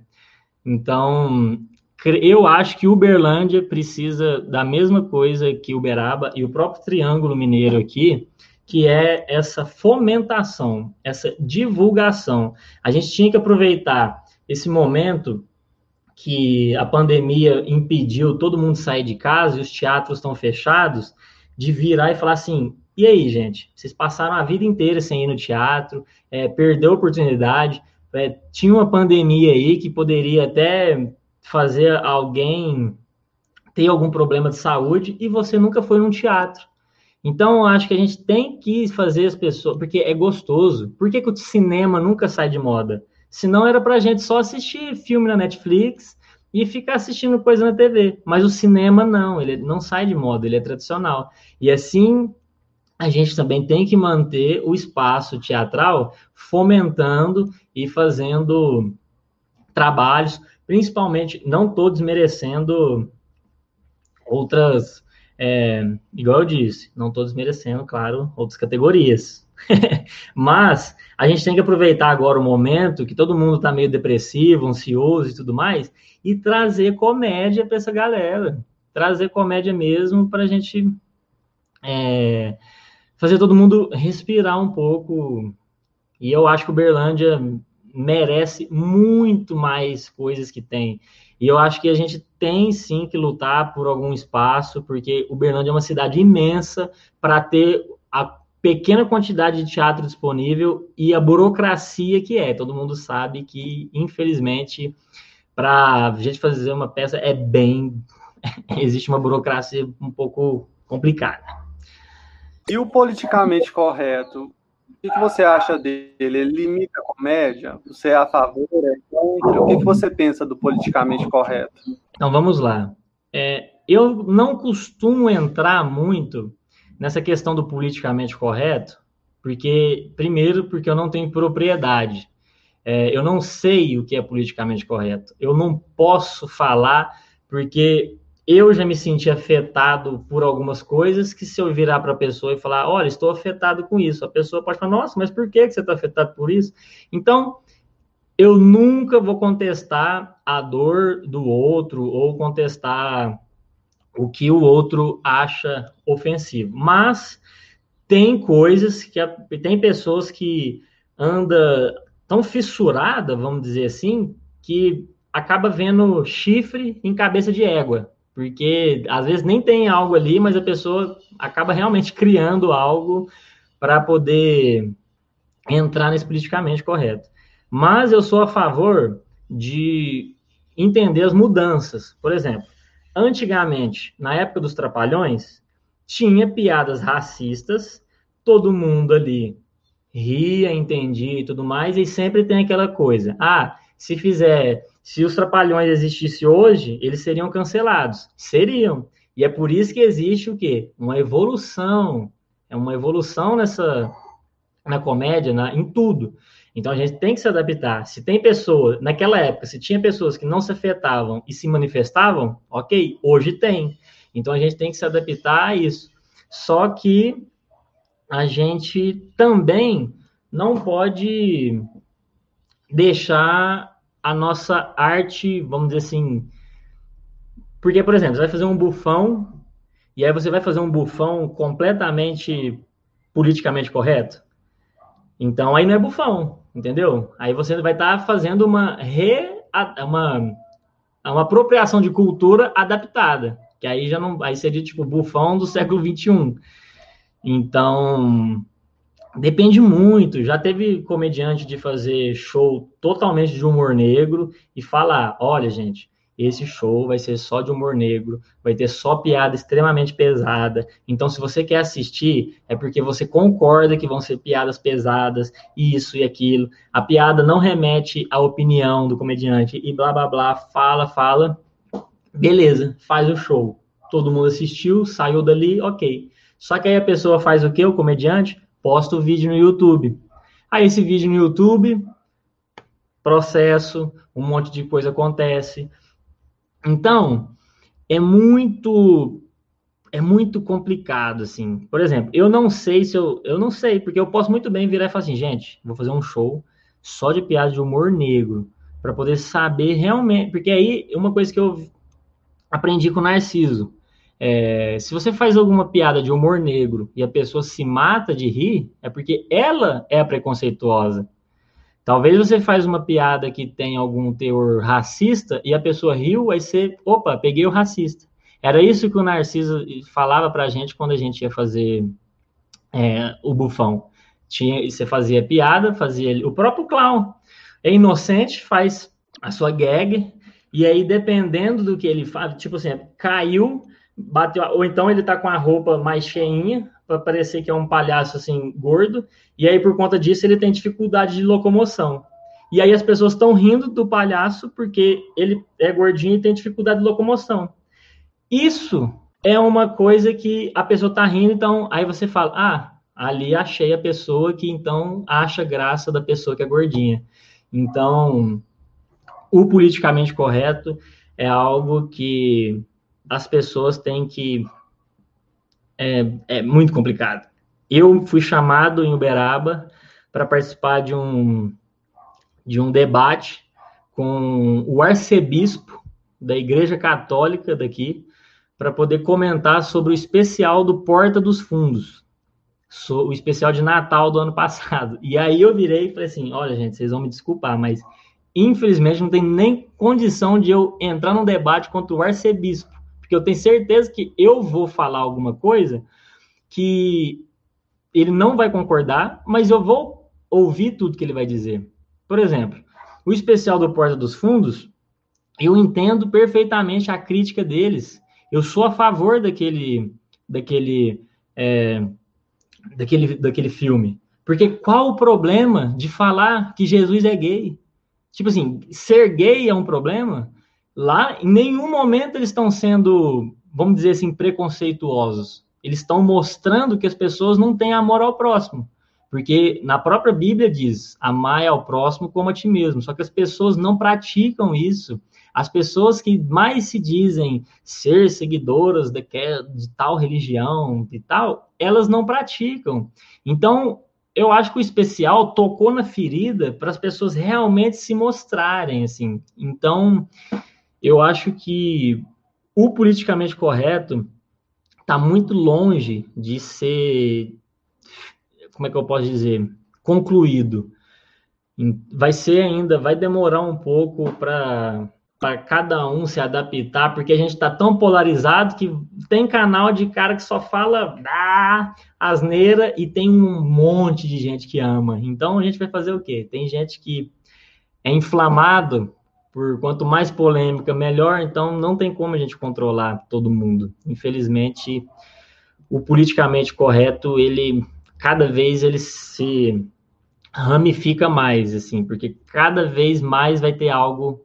Então, eu acho que Uberlândia precisa da mesma coisa que Uberaba e o próprio Triângulo Mineiro aqui, que é essa fomentação, essa divulgação. A gente tinha que aproveitar esse momento que a pandemia impediu todo mundo sair de casa e os teatros estão fechados, de virar e falar assim: e aí, gente? Vocês passaram a vida inteira sem ir no teatro, é, perdeu a oportunidade, é, tinha uma pandemia aí que poderia até fazer alguém ter algum problema de saúde e você nunca foi num teatro. Então, acho que a gente tem que fazer as pessoas, porque é gostoso. Por que, que o cinema nunca sai de moda? Se não era pra gente só assistir filme na Netflix e ficar assistindo coisa na TV. Mas o cinema não, ele não sai de moda, ele é tradicional. E assim a gente também tem que manter o espaço teatral fomentando e fazendo trabalhos, principalmente, não todos merecendo outras, é, igual eu disse, não todos merecendo, claro, outras categorias. Mas a gente tem que aproveitar agora o momento que todo mundo está meio depressivo, ansioso e tudo mais, e trazer comédia para essa galera. Trazer comédia mesmo para a gente é, fazer todo mundo respirar um pouco. E eu acho que o Berlândia merece muito mais coisas que tem. E eu acho que a gente tem sim que lutar por algum espaço, porque Uberlândia é uma cidade imensa para ter a pequena quantidade de teatro disponível e a burocracia que é. Todo mundo sabe que, infelizmente, para a gente fazer uma peça é bem. existe uma burocracia um pouco complicada. E o politicamente correto? O que você acha dele? Ele limita a comédia? Você é a favor? É contra? O que você pensa do politicamente correto? Então vamos lá. É, eu não costumo entrar muito nessa questão do politicamente correto, porque, primeiro, porque eu não tenho propriedade. É, eu não sei o que é politicamente correto. Eu não posso falar, porque eu já me senti afetado por algumas coisas que se eu virar para a pessoa e falar, olha, estou afetado com isso, a pessoa pode falar, nossa, mas por que você está afetado por isso? Então, eu nunca vou contestar a dor do outro ou contestar o que o outro acha ofensivo. Mas tem coisas que tem pessoas que anda tão fissurada, vamos dizer assim, que acaba vendo chifre em cabeça de égua, porque às vezes nem tem algo ali, mas a pessoa acaba realmente criando algo para poder entrar nesse politicamente correto. Mas eu sou a favor de entender as mudanças. Por exemplo, Antigamente, na época dos Trapalhões, tinha piadas racistas, todo mundo ali ria, entendia e tudo mais, e sempre tem aquela coisa: ah, se fizer, se os Trapalhões existissem hoje, eles seriam cancelados. Seriam. E é por isso que existe o quê? Uma evolução. É uma evolução nessa na comédia, na, em tudo. Então a gente tem que se adaptar. Se tem pessoas, naquela época, se tinha pessoas que não se afetavam e se manifestavam, ok, hoje tem. Então a gente tem que se adaptar a isso. Só que a gente também não pode deixar a nossa arte, vamos dizer assim. Porque, por exemplo, você vai fazer um bufão, e aí você vai fazer um bufão completamente politicamente correto. Então aí não é bufão entendeu? Aí você vai estar tá fazendo uma, re, uma, uma apropriação de cultura adaptada, que aí já não, aí seria tipo bufão do século 21. Então, depende muito. Já teve comediante de fazer show totalmente de humor negro e falar, olha, gente, esse show vai ser só de humor negro, vai ter só piada extremamente pesada. Então, se você quer assistir, é porque você concorda que vão ser piadas pesadas, isso e aquilo. A piada não remete à opinião do comediante e blá blá blá, fala, fala. Beleza, faz o show. Todo mundo assistiu, saiu dali, ok. Só que aí a pessoa faz o quê? O comediante posta o vídeo no YouTube. Aí esse vídeo no YouTube, processo, um monte de coisa acontece então, é muito é muito complicado assim. Por exemplo, eu não sei se eu eu não sei, porque eu posso muito bem virar e falar assim, gente, vou fazer um show só de piada de humor negro para poder saber realmente, porque aí uma coisa que eu aprendi com o Narciso, é, se você faz alguma piada de humor negro e a pessoa se mata de rir, é porque ela é preconceituosa. Talvez você faz uma piada que tem algum teor racista e a pessoa riu, aí você, opa, peguei o racista. Era isso que o Narciso falava pra gente quando a gente ia fazer é, o bufão. Tinha, você fazia piada, fazia o próprio clown. É inocente, faz a sua gag, e aí dependendo do que ele faz, tipo assim, caiu, bateu, ou então ele tá com a roupa mais cheinha, para parecer que é um palhaço assim gordo, e aí por conta disso ele tem dificuldade de locomoção. E aí as pessoas estão rindo do palhaço porque ele é gordinho e tem dificuldade de locomoção. Isso é uma coisa que a pessoa está rindo, então aí você fala: "Ah, ali achei a pessoa que então acha graça da pessoa que é gordinha". Então, o politicamente correto é algo que as pessoas têm que é, é muito complicado. Eu fui chamado em Uberaba para participar de um, de um debate com o arcebispo da Igreja Católica daqui, para poder comentar sobre o especial do Porta dos Fundos. o especial de Natal do ano passado. E aí eu virei e falei assim: olha, gente, vocês vão me desculpar, mas infelizmente não tem nem condição de eu entrar num debate contra o arcebispo, porque eu tenho certeza que eu vou falar alguma coisa que ele não vai concordar, mas eu vou ouvir tudo que ele vai dizer. Por exemplo, o especial do Porta dos Fundos, eu entendo perfeitamente a crítica deles. Eu sou a favor daquele, daquele, é, daquele, daquele filme. Porque qual o problema de falar que Jesus é gay? Tipo assim, ser gay é um problema? Lá, em nenhum momento eles estão sendo, vamos dizer assim, preconceituosos. Eles estão mostrando que as pessoas não têm amor ao próximo. Porque na própria Bíblia diz: amai ao próximo como a ti mesmo. Só que as pessoas não praticam isso. As pessoas que mais se dizem ser seguidoras de, de tal religião e tal, elas não praticam. Então, eu acho que o especial tocou na ferida para as pessoas realmente se mostrarem, assim. Então, eu acho que o politicamente correto está muito longe de ser, como é que eu posso dizer, concluído. Vai ser ainda, vai demorar um pouco para para cada um se adaptar, porque a gente está tão polarizado que tem canal de cara que só fala ah, asneira e tem um monte de gente que ama. Então a gente vai fazer o quê? Tem gente que é inflamado por quanto mais polêmica, melhor, então não tem como a gente controlar todo mundo. Infelizmente, o politicamente correto, ele cada vez ele se ramifica mais, assim, porque cada vez mais vai ter algo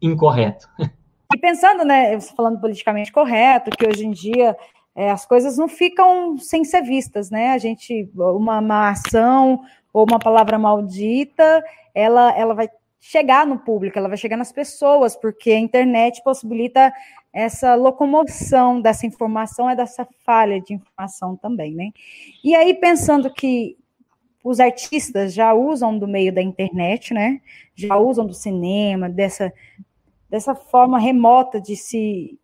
incorreto. E pensando, né, falando politicamente correto, que hoje em dia é, as coisas não ficam sem ser vistas, né? A gente, uma má ação ou uma palavra maldita, ela, ela vai chegar no público, ela vai chegar nas pessoas, porque a internet possibilita essa locomoção dessa informação, é dessa falha de informação também, né? E aí, pensando que os artistas já usam do meio da internet, né? Já usam do cinema, dessa, dessa forma remota de se,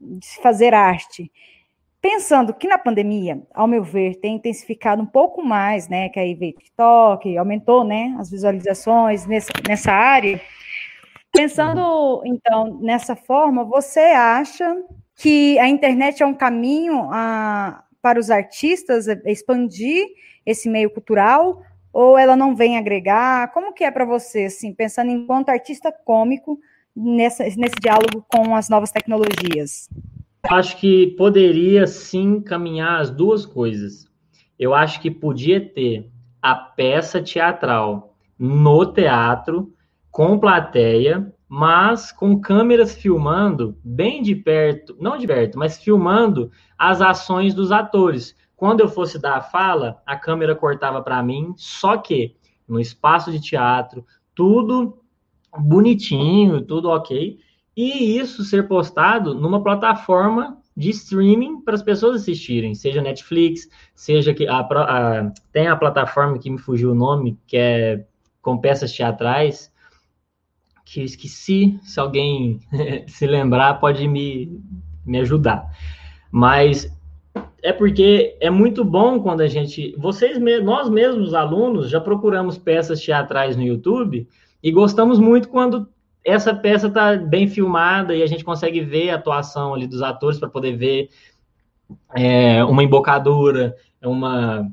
de se fazer arte. Pensando que na pandemia, ao meu ver, tem intensificado um pouco mais, né? Que aí veio TikTok, aumentou, né? As visualizações nessa, nessa área. Pensando, então, nessa forma, você acha que a internet é um caminho a, para os artistas expandir esse meio cultural ou ela não vem agregar? Como que é para você, assim, pensando enquanto artista cômico nessa, nesse diálogo com as novas tecnologias? Acho que poderia sim caminhar as duas coisas. Eu acho que podia ter a peça teatral no teatro, com plateia, mas com câmeras filmando bem de perto, não de perto, mas filmando as ações dos atores. Quando eu fosse dar a fala, a câmera cortava para mim, só que no espaço de teatro, tudo bonitinho, tudo ok e isso ser postado numa plataforma de streaming para as pessoas assistirem, seja Netflix, seja que a, a, tem a plataforma que me fugiu o nome, que é com peças teatrais, que eu esqueci, se alguém se lembrar pode me, me ajudar. Mas é porque é muito bom quando a gente, vocês nós mesmos alunos já procuramos peças teatrais no YouTube e gostamos muito quando essa peça está bem filmada e a gente consegue ver a atuação ali dos atores para poder ver é, uma embocadura, uma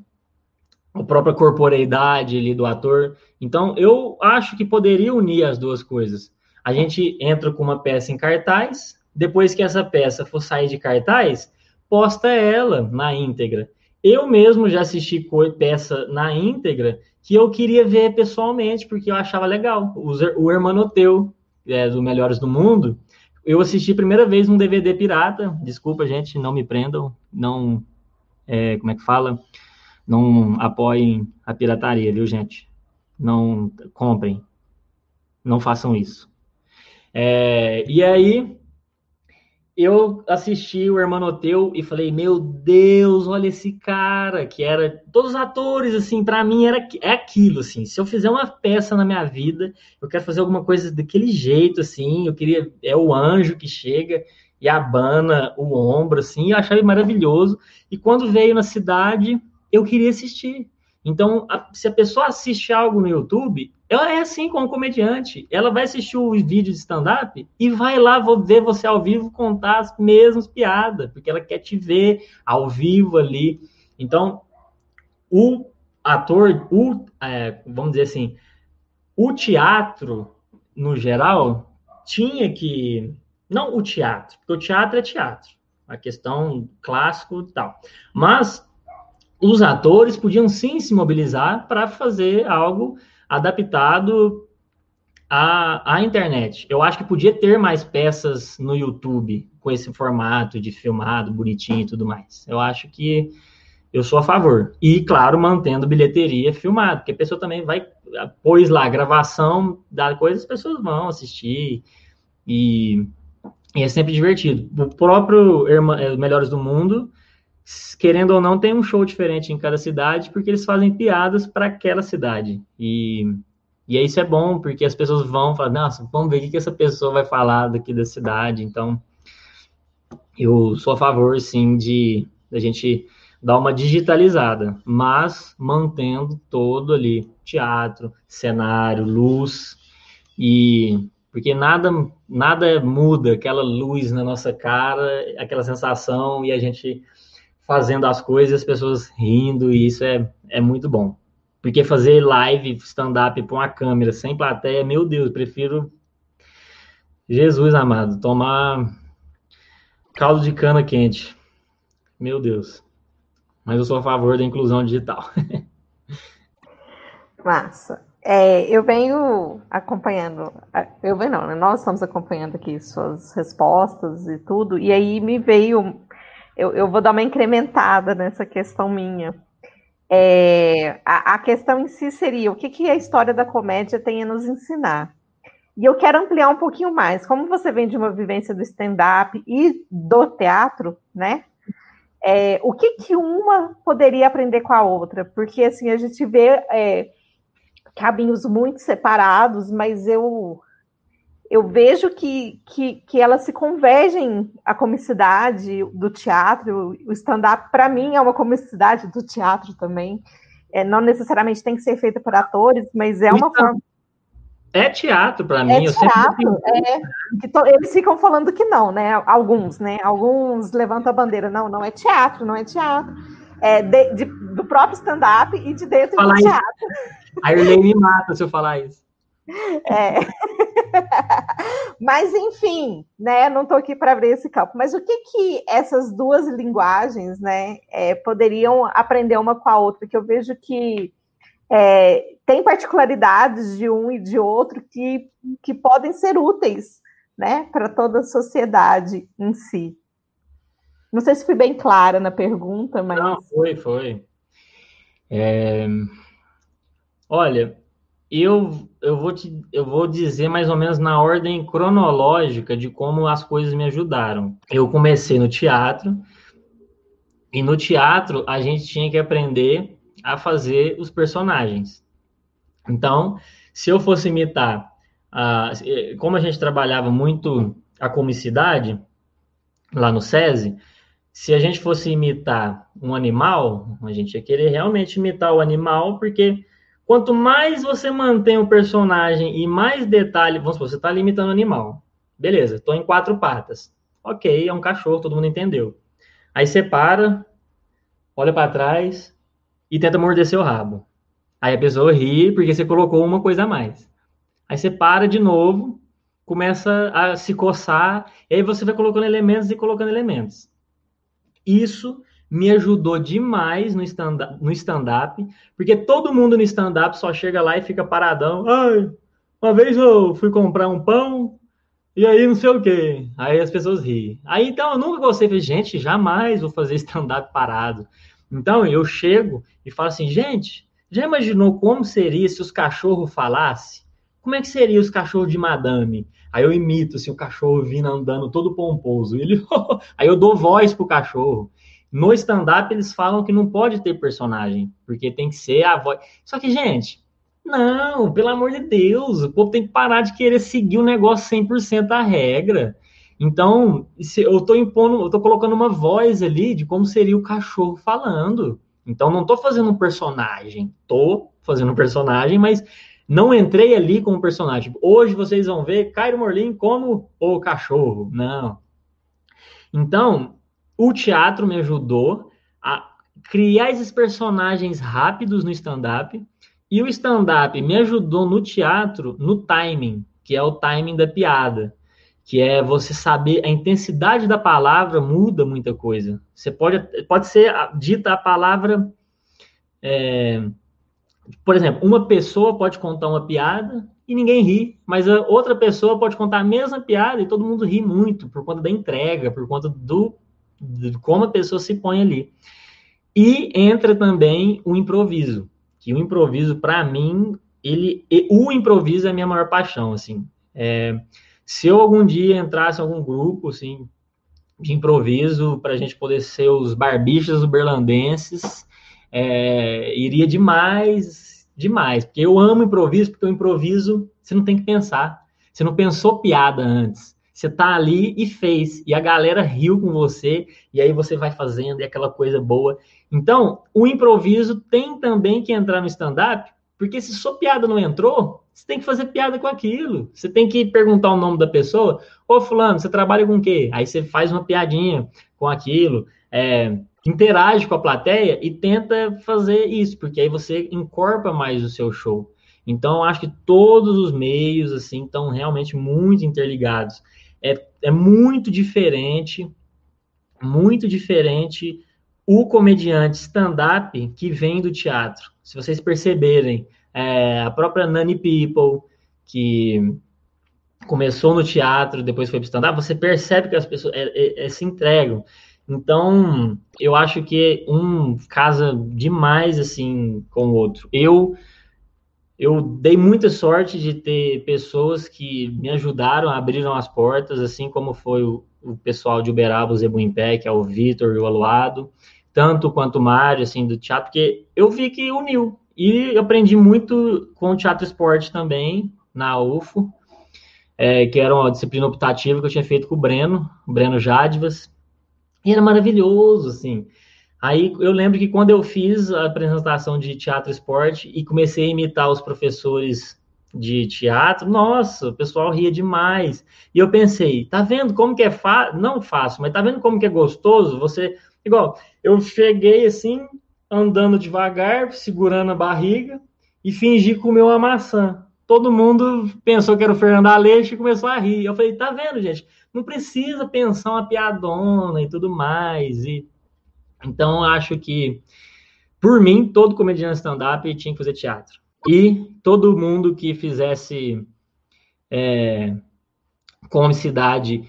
a própria corporeidade ali do ator. Então, eu acho que poderia unir as duas coisas. A gente entra com uma peça em cartaz, depois que essa peça for sair de cartaz, posta ela na íntegra. Eu mesmo já assisti peça na íntegra que eu queria ver pessoalmente, porque eu achava legal. O, Hermanoteu, é, do Melhores do Mundo, eu assisti a primeira vez um DVD pirata. Desculpa, gente, não me prendam, não. É, como é que fala? Não apoiem a pirataria, viu, gente? Não comprem. Não façam isso. É, e aí, eu assisti o Hermanoteu e falei, meu Deus, olha esse cara, que era todos os atores, assim, para mim era é aquilo, assim. Se eu fizer uma peça na minha vida, eu quero fazer alguma coisa daquele jeito, assim. Eu queria é o anjo que chega e abana o ombro, assim. Eu achava maravilhoso. E quando veio na cidade, eu queria assistir. Então, a, se a pessoa assiste algo no YouTube, ela é assim como comediante. Ela vai assistir o vídeo de stand-up e vai lá ver você ao vivo contar as mesmas piadas, porque ela quer te ver ao vivo ali. Então, o ator, o, é, vamos dizer assim, o teatro, no geral, tinha que. Não o teatro, porque o teatro é teatro, a questão clássico e tal. Mas os atores podiam sim se mobilizar para fazer algo adaptado à, à internet. Eu acho que podia ter mais peças no YouTube com esse formato de filmado, bonitinho e tudo mais. Eu acho que eu sou a favor. E, claro, mantendo bilheteria filmada, porque a pessoa também vai, pôs lá a gravação da coisa, as pessoas vão assistir e, e é sempre divertido. O próprio eh, Melhores do Mundo querendo ou não, tem um show diferente em cada cidade, porque eles fazem piadas para aquela cidade. E, e isso é bom, porque as pessoas vão falar, nossa, vamos ver o que, essa pessoa vai falar daqui da cidade. Então, eu sou a favor, sim, de a gente dar uma digitalizada, mas mantendo todo ali, teatro, cenário, luz, e porque nada nada muda aquela luz na nossa cara, aquela sensação, e a gente fazendo as coisas, as pessoas rindo, e isso é, é muito bom. Porque fazer live, stand-up com a câmera sem plateia, meu Deus, prefiro Jesus amado, tomar caldo de cana quente. Meu Deus. Mas eu sou a favor da inclusão digital. Massa. É, eu venho acompanhando, eu venho não, né? nós estamos acompanhando aqui suas respostas e tudo, e aí me veio eu, eu vou dar uma incrementada nessa questão minha. É, a, a, questão em si seria o que, que a história da comédia tem a nos ensinar. E eu quero ampliar um pouquinho mais. Como você vem de uma vivência do stand-up e do teatro, né? É, o que, que uma poderia aprender com a outra? Porque assim a gente vê é, caminhos muito separados, mas eu eu vejo que, que, que elas se convergem a comicidade do teatro, o stand-up, para mim, é uma comicidade do teatro também. É, não necessariamente tem que ser feita por atores, mas é uma forma. É teatro para mim. É teatro, é, to, eles ficam falando que não, né? Alguns, né? Alguns levantam a bandeira, não, não é teatro, não é teatro. É de, de, do próprio stand-up e de dentro falar do teatro. Isso. A Irlene me mata se eu falar isso. É. Mas, enfim, né? Não estou aqui para abrir esse campo. Mas o que que essas duas linguagens, né, é, poderiam aprender uma com a outra? Porque eu vejo que é, tem particularidades de um e de outro que, que podem ser úteis, né, para toda a sociedade em si. Não sei se fui bem clara na pergunta, mas. Não, foi, foi. É... Olha, eu, eu, vou te, eu vou dizer mais ou menos na ordem cronológica de como as coisas me ajudaram. Eu comecei no teatro, e no teatro a gente tinha que aprender a fazer os personagens. Então, se eu fosse imitar, a, como a gente trabalhava muito a comicidade lá no SESI, se a gente fosse imitar um animal, a gente ia querer realmente imitar o animal, porque Quanto mais você mantém o personagem e mais detalhe, vamos supor, você está limitando o animal. Beleza, estou em quatro patas. Ok, é um cachorro, todo mundo entendeu. Aí você para, olha para trás e tenta morder seu rabo. Aí a pessoa ri porque você colocou uma coisa a mais. Aí você para de novo, começa a se coçar, e aí você vai colocando elementos e colocando elementos. Isso me ajudou demais no stand-up, no stand porque todo mundo no stand-up só chega lá e fica paradão. Ai, uma vez eu fui comprar um pão e aí não sei o quê. Aí as pessoas riem. Aí então eu nunca gostei, falei, gente, jamais vou fazer stand-up parado. Então eu chego e falo assim, gente, já imaginou como seria se os cachorros falassem? Como é que seria os cachorros de madame? Aí eu imito assim, o cachorro vindo andando todo pomposo. Ele... aí eu dou voz pro cachorro. No stand-up, eles falam que não pode ter personagem, porque tem que ser a voz. Só que, gente, não, pelo amor de Deus, o povo tem que parar de querer seguir o negócio 100% a regra. Então, eu tô impondo, eu tô colocando uma voz ali de como seria o cachorro falando. Então, não estou fazendo um personagem, estou fazendo um personagem, mas não entrei ali como personagem. Hoje vocês vão ver Cairo Morlin como o cachorro. Não. Então, o teatro me ajudou a criar esses personagens rápidos no stand-up. E o stand-up me ajudou no teatro, no timing, que é o timing da piada que é você saber a intensidade da palavra muda muita coisa. Você pode, pode ser dita a palavra. É, por exemplo, uma pessoa pode contar uma piada e ninguém ri, mas a outra pessoa pode contar a mesma piada e todo mundo ri muito por conta da entrega, por conta do de como a pessoa se põe ali. E entra também o improviso, que o improviso para mim, ele o improviso é a minha maior paixão, assim. É, se eu algum dia entrasse em algum grupo, assim, de improviso, para a gente poder ser os barbichas uberlandenses, é, iria demais, demais. Porque eu amo improviso, porque o improviso, você não tem que pensar. Você não pensou piada antes. Você tá ali e fez, e a galera riu com você, e aí você vai fazendo, e aquela coisa boa. Então, o improviso tem também que entrar no stand-up, porque se sua piada não entrou, você tem que fazer piada com aquilo. Você tem que perguntar o nome da pessoa. Ô, fulano, você trabalha com o quê? Aí você faz uma piadinha com aquilo, é, interage com a plateia e tenta fazer isso, porque aí você encorpa mais o seu show. Então, acho que todos os meios, assim, estão realmente muito interligados. É, é muito diferente, muito diferente o comediante stand-up que vem do teatro. Se vocês perceberem, é, a própria Nani People, que começou no teatro, depois foi para stand-up, você percebe que as pessoas é, é, é, se entregam. Então, eu acho que um casa demais assim com o outro. Eu eu dei muita sorte de ter pessoas que me ajudaram, abriram as portas, assim como foi o, o pessoal de Uberaba, o Zebu Impé, que é o Vitor e o Aluado, tanto quanto o Mário, assim, do teatro, porque eu vi que uniu, e aprendi muito com o teatro esporte também, na UFO, é, que era uma disciplina optativa que eu tinha feito com o Breno, o Breno Jadivas, e era maravilhoso, assim. Aí eu lembro que quando eu fiz a apresentação de teatro esporte e comecei a imitar os professores de teatro, nossa, o pessoal ria demais. E eu pensei, tá vendo como que é fácil? Não fácil, mas tá vendo como que é gostoso? Você, igual, eu cheguei assim, andando devagar, segurando a barriga e fingi comer uma maçã. Todo mundo pensou que era o Fernando Aleixo e começou a rir. Eu falei, tá vendo, gente? Não precisa pensar uma piadona e tudo mais. E então acho que por mim todo comediante stand-up tinha que fazer teatro. E todo mundo que fizesse é, comicidade,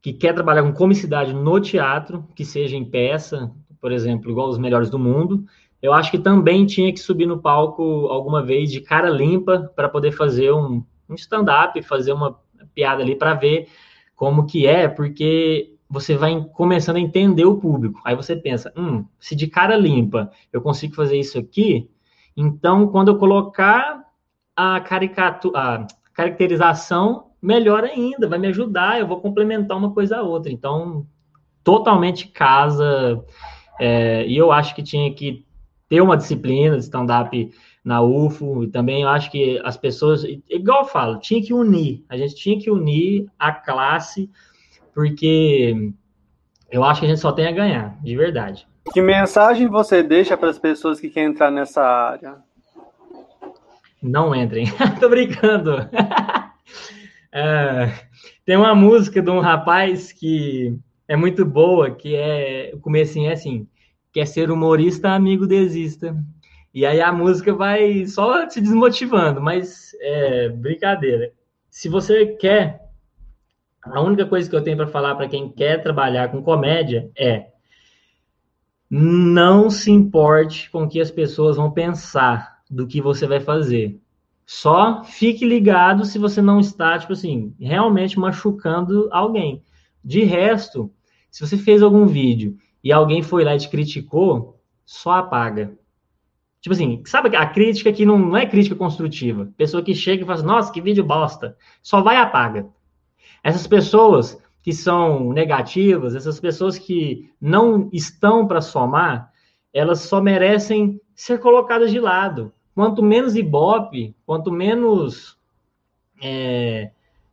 que quer trabalhar com comicidade no teatro, que seja em peça, por exemplo, igual os melhores do mundo, eu acho que também tinha que subir no palco alguma vez de cara limpa para poder fazer um, um stand-up, fazer uma piada ali para ver como que é, porque você vai começando a entender o público. Aí você pensa, hum, se de cara limpa eu consigo fazer isso aqui, então quando eu colocar a, caricatura, a caracterização, melhor ainda, vai me ajudar, eu vou complementar uma coisa a outra. Então, totalmente casa é, e eu acho que tinha que ter uma disciplina de stand-up na UFO, e também eu acho que as pessoas, igual eu falo, tinha que unir, a gente tinha que unir a classe, porque eu acho que a gente só tem a ganhar, de verdade. Que mensagem você deixa para as pessoas que querem entrar nessa área? Não entrem. Tô brincando. é, tem uma música de um rapaz que é muito boa, que é o comecinho é assim, quer ser humorista, amigo, desista. E aí a música vai só te desmotivando, mas é brincadeira. Se você quer, a única coisa que eu tenho para falar para quem quer trabalhar com comédia é não se importe com o que as pessoas vão pensar do que você vai fazer. Só fique ligado se você não está, tipo assim, realmente machucando alguém. De resto, se você fez algum vídeo e alguém foi lá e te criticou, só apaga. Tipo assim, sabe a crítica que não, não é crítica construtiva. Pessoa que chega e fala assim, nossa, que vídeo bosta. Só vai e apaga. Essas pessoas que são negativas, essas pessoas que não estão para somar, elas só merecem ser colocadas de lado. Quanto menos ibope, quanto menos. É,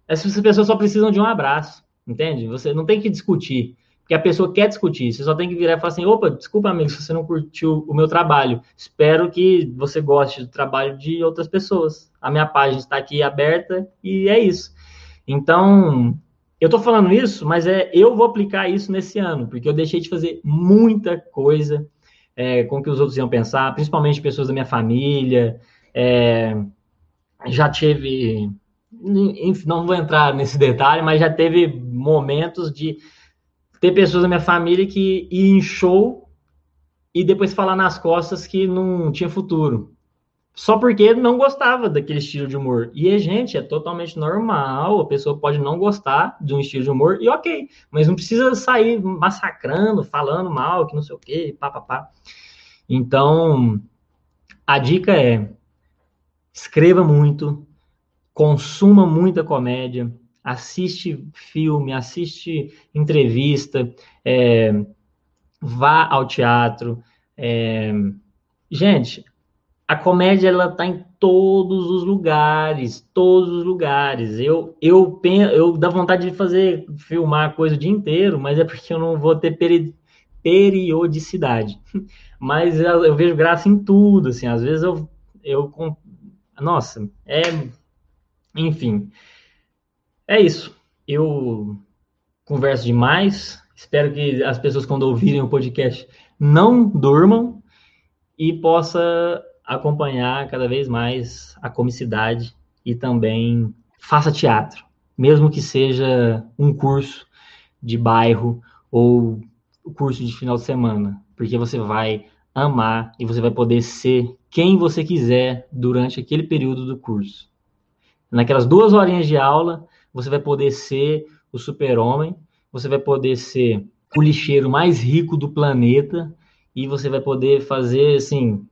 essas pessoas só precisam de um abraço, entende? Você não tem que discutir, porque a pessoa quer discutir. Você só tem que virar e falar assim: opa, desculpa, amigo, se você não curtiu o meu trabalho. Espero que você goste do trabalho de outras pessoas. A minha página está aqui aberta e é isso. Então, eu estou falando isso, mas é eu vou aplicar isso nesse ano, porque eu deixei de fazer muita coisa é, com que os outros iam pensar, principalmente pessoas da minha família. É, já teve, não vou entrar nesse detalhe, mas já teve momentos de ter pessoas da minha família que show e depois falar nas costas que não tinha futuro só porque não gostava daquele estilo de humor. E, gente, é totalmente normal, a pessoa pode não gostar de um estilo de humor, e ok, mas não precisa sair massacrando, falando mal, que não sei o quê, pá. Então, a dica é, escreva muito, consuma muita comédia, assiste filme, assiste entrevista, é, vá ao teatro. É, gente, a comédia ela tá em todos os lugares, todos os lugares. Eu eu eu dá vontade de fazer filmar coisa o dia inteiro, mas é porque eu não vou ter peri, periodicidade. Mas eu, eu, vejo graça em tudo, assim. Às vezes eu eu nossa, é enfim. É isso. Eu converso demais. Espero que as pessoas quando ouvirem o podcast não durmam e possa acompanhar cada vez mais a comicidade e também faça teatro, mesmo que seja um curso de bairro ou curso de final de semana, porque você vai amar e você vai poder ser quem você quiser durante aquele período do curso. Naquelas duas horinhas de aula, você vai poder ser o super-homem, você vai poder ser o lixeiro mais rico do planeta e você vai poder fazer, assim,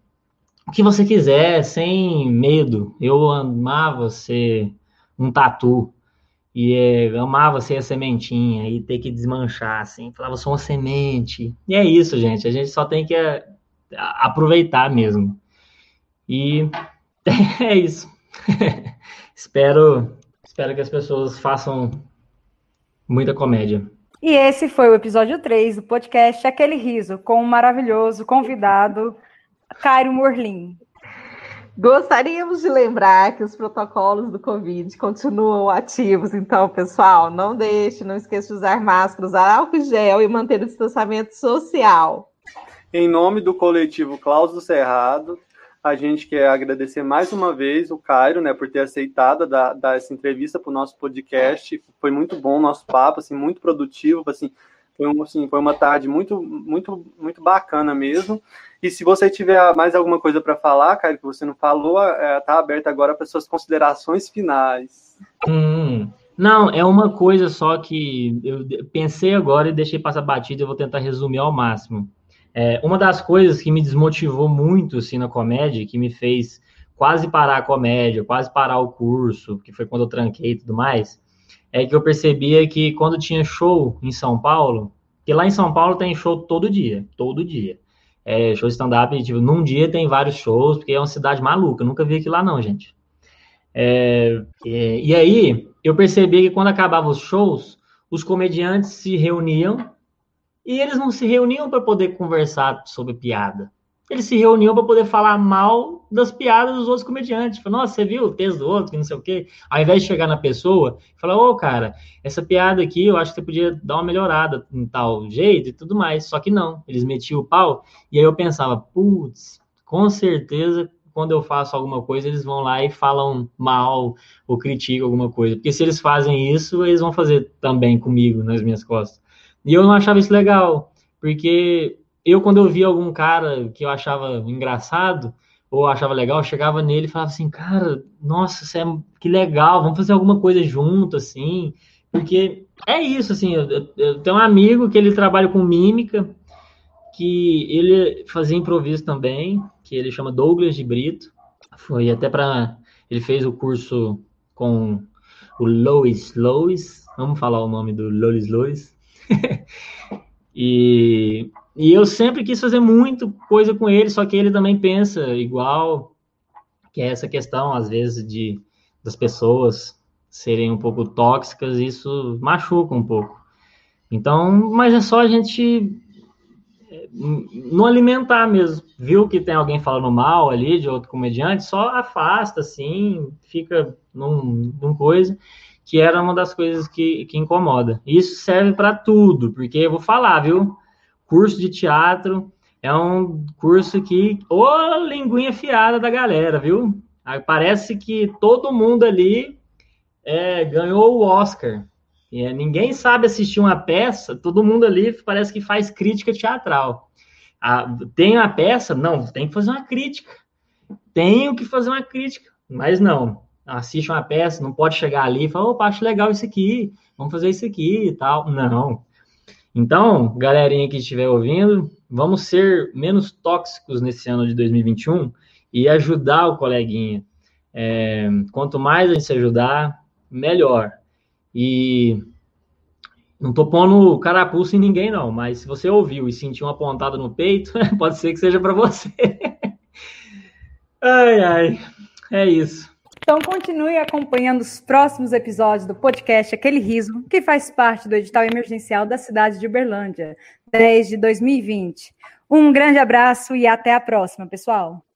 o que você quiser, sem medo. Eu amava ser um tatu. E é, amava ser a sementinha e ter que desmanchar, assim. Falava, sou uma semente. E é isso, gente. A gente só tem que é, aproveitar mesmo. E é isso. espero, espero que as pessoas façam muita comédia. E esse foi o episódio 3 do podcast Aquele Riso, com um maravilhoso convidado Cairo Morlin. Gostaríamos de lembrar que os protocolos do Covid continuam ativos, então, pessoal, não deixe, não esqueça de usar máscara, usar álcool gel e manter o distanciamento social. Em nome do coletivo Klaus do Cerrado, a gente quer agradecer mais uma vez o Cairo, né, por ter aceitado dar, dar essa entrevista para o nosso podcast. Foi muito bom o nosso papo, assim, muito produtivo, assim, foi, um, assim, foi uma tarde muito, muito, muito bacana mesmo. E se você tiver mais alguma coisa para falar, cara, que você não falou, é, tá aberto agora para suas considerações finais. Hum, não, é uma coisa só que eu pensei agora e deixei passar batida, eu vou tentar resumir ao máximo. É, uma das coisas que me desmotivou muito assim, na comédia, que me fez quase parar a comédia, quase parar o curso, que foi quando eu tranquei e tudo mais, é que eu percebia que quando tinha show em São Paulo, que lá em São Paulo tem show todo dia, todo dia. É, show stand-up, tipo, num dia tem vários shows, porque é uma cidade maluca, eu nunca vi aquilo lá não, gente. É, é, e aí, eu percebi que quando acabavam os shows, os comediantes se reuniam e eles não se reuniam para poder conversar sobre piada eles se reuniam para poder falar mal das piadas dos outros comediantes. Falei, nossa, você viu o texto do outro, que não sei o quê. Ao invés de chegar na pessoa falar, ô, oh, cara, essa piada aqui eu acho que você podia dar uma melhorada em tal jeito e tudo mais. Só que não, eles metiam o pau. E aí eu pensava, putz, com certeza quando eu faço alguma coisa, eles vão lá e falam mal ou criticam alguma coisa. Porque se eles fazem isso, eles vão fazer também comigo, nas minhas costas. E eu não achava isso legal, porque eu, quando eu via algum cara que eu achava engraçado ou achava legal, eu chegava nele e falava assim, cara, nossa, é, que legal, vamos fazer alguma coisa junto, assim, porque é isso, assim, eu, eu tenho um amigo que ele trabalha com mímica, que ele fazia improviso também, que ele chama Douglas de Brito, foi até para ele fez o curso com o Lois Lois, vamos falar o nome do Lois Lois, e e eu sempre quis fazer muito coisa com ele, só que ele também pensa igual, que é essa questão, às vezes, de das pessoas serem um pouco tóxicas, isso machuca um pouco. Então, mas é só a gente é, não alimentar mesmo. Viu que tem alguém falando mal ali de outro comediante, só afasta, assim, fica num, num coisa que era uma das coisas que, que incomoda. Isso serve para tudo, porque eu vou falar, viu? Curso de teatro é um curso que, ô linguinha fiada da galera, viu? Parece que todo mundo ali é, ganhou o Oscar. É, ninguém sabe assistir uma peça, todo mundo ali parece que faz crítica teatral. Ah, tem uma peça? Não, tem que fazer uma crítica. Tenho que fazer uma crítica, mas não assiste uma peça, não pode chegar ali e falar, opa, acho legal isso aqui, vamos fazer isso aqui e tal. Não. Então, galerinha que estiver ouvindo, vamos ser menos tóxicos nesse ano de 2021 e ajudar o coleguinha. É, quanto mais a gente se ajudar, melhor. E não tô pondo carapuça em ninguém, não, mas se você ouviu e sentiu uma pontada no peito, pode ser que seja para você. ai, ai, é isso. Então continue acompanhando os próximos episódios do podcast Aquele Riso, que faz parte do edital emergencial da cidade de Uberlândia, desde 2020. Um grande abraço e até a próxima, pessoal.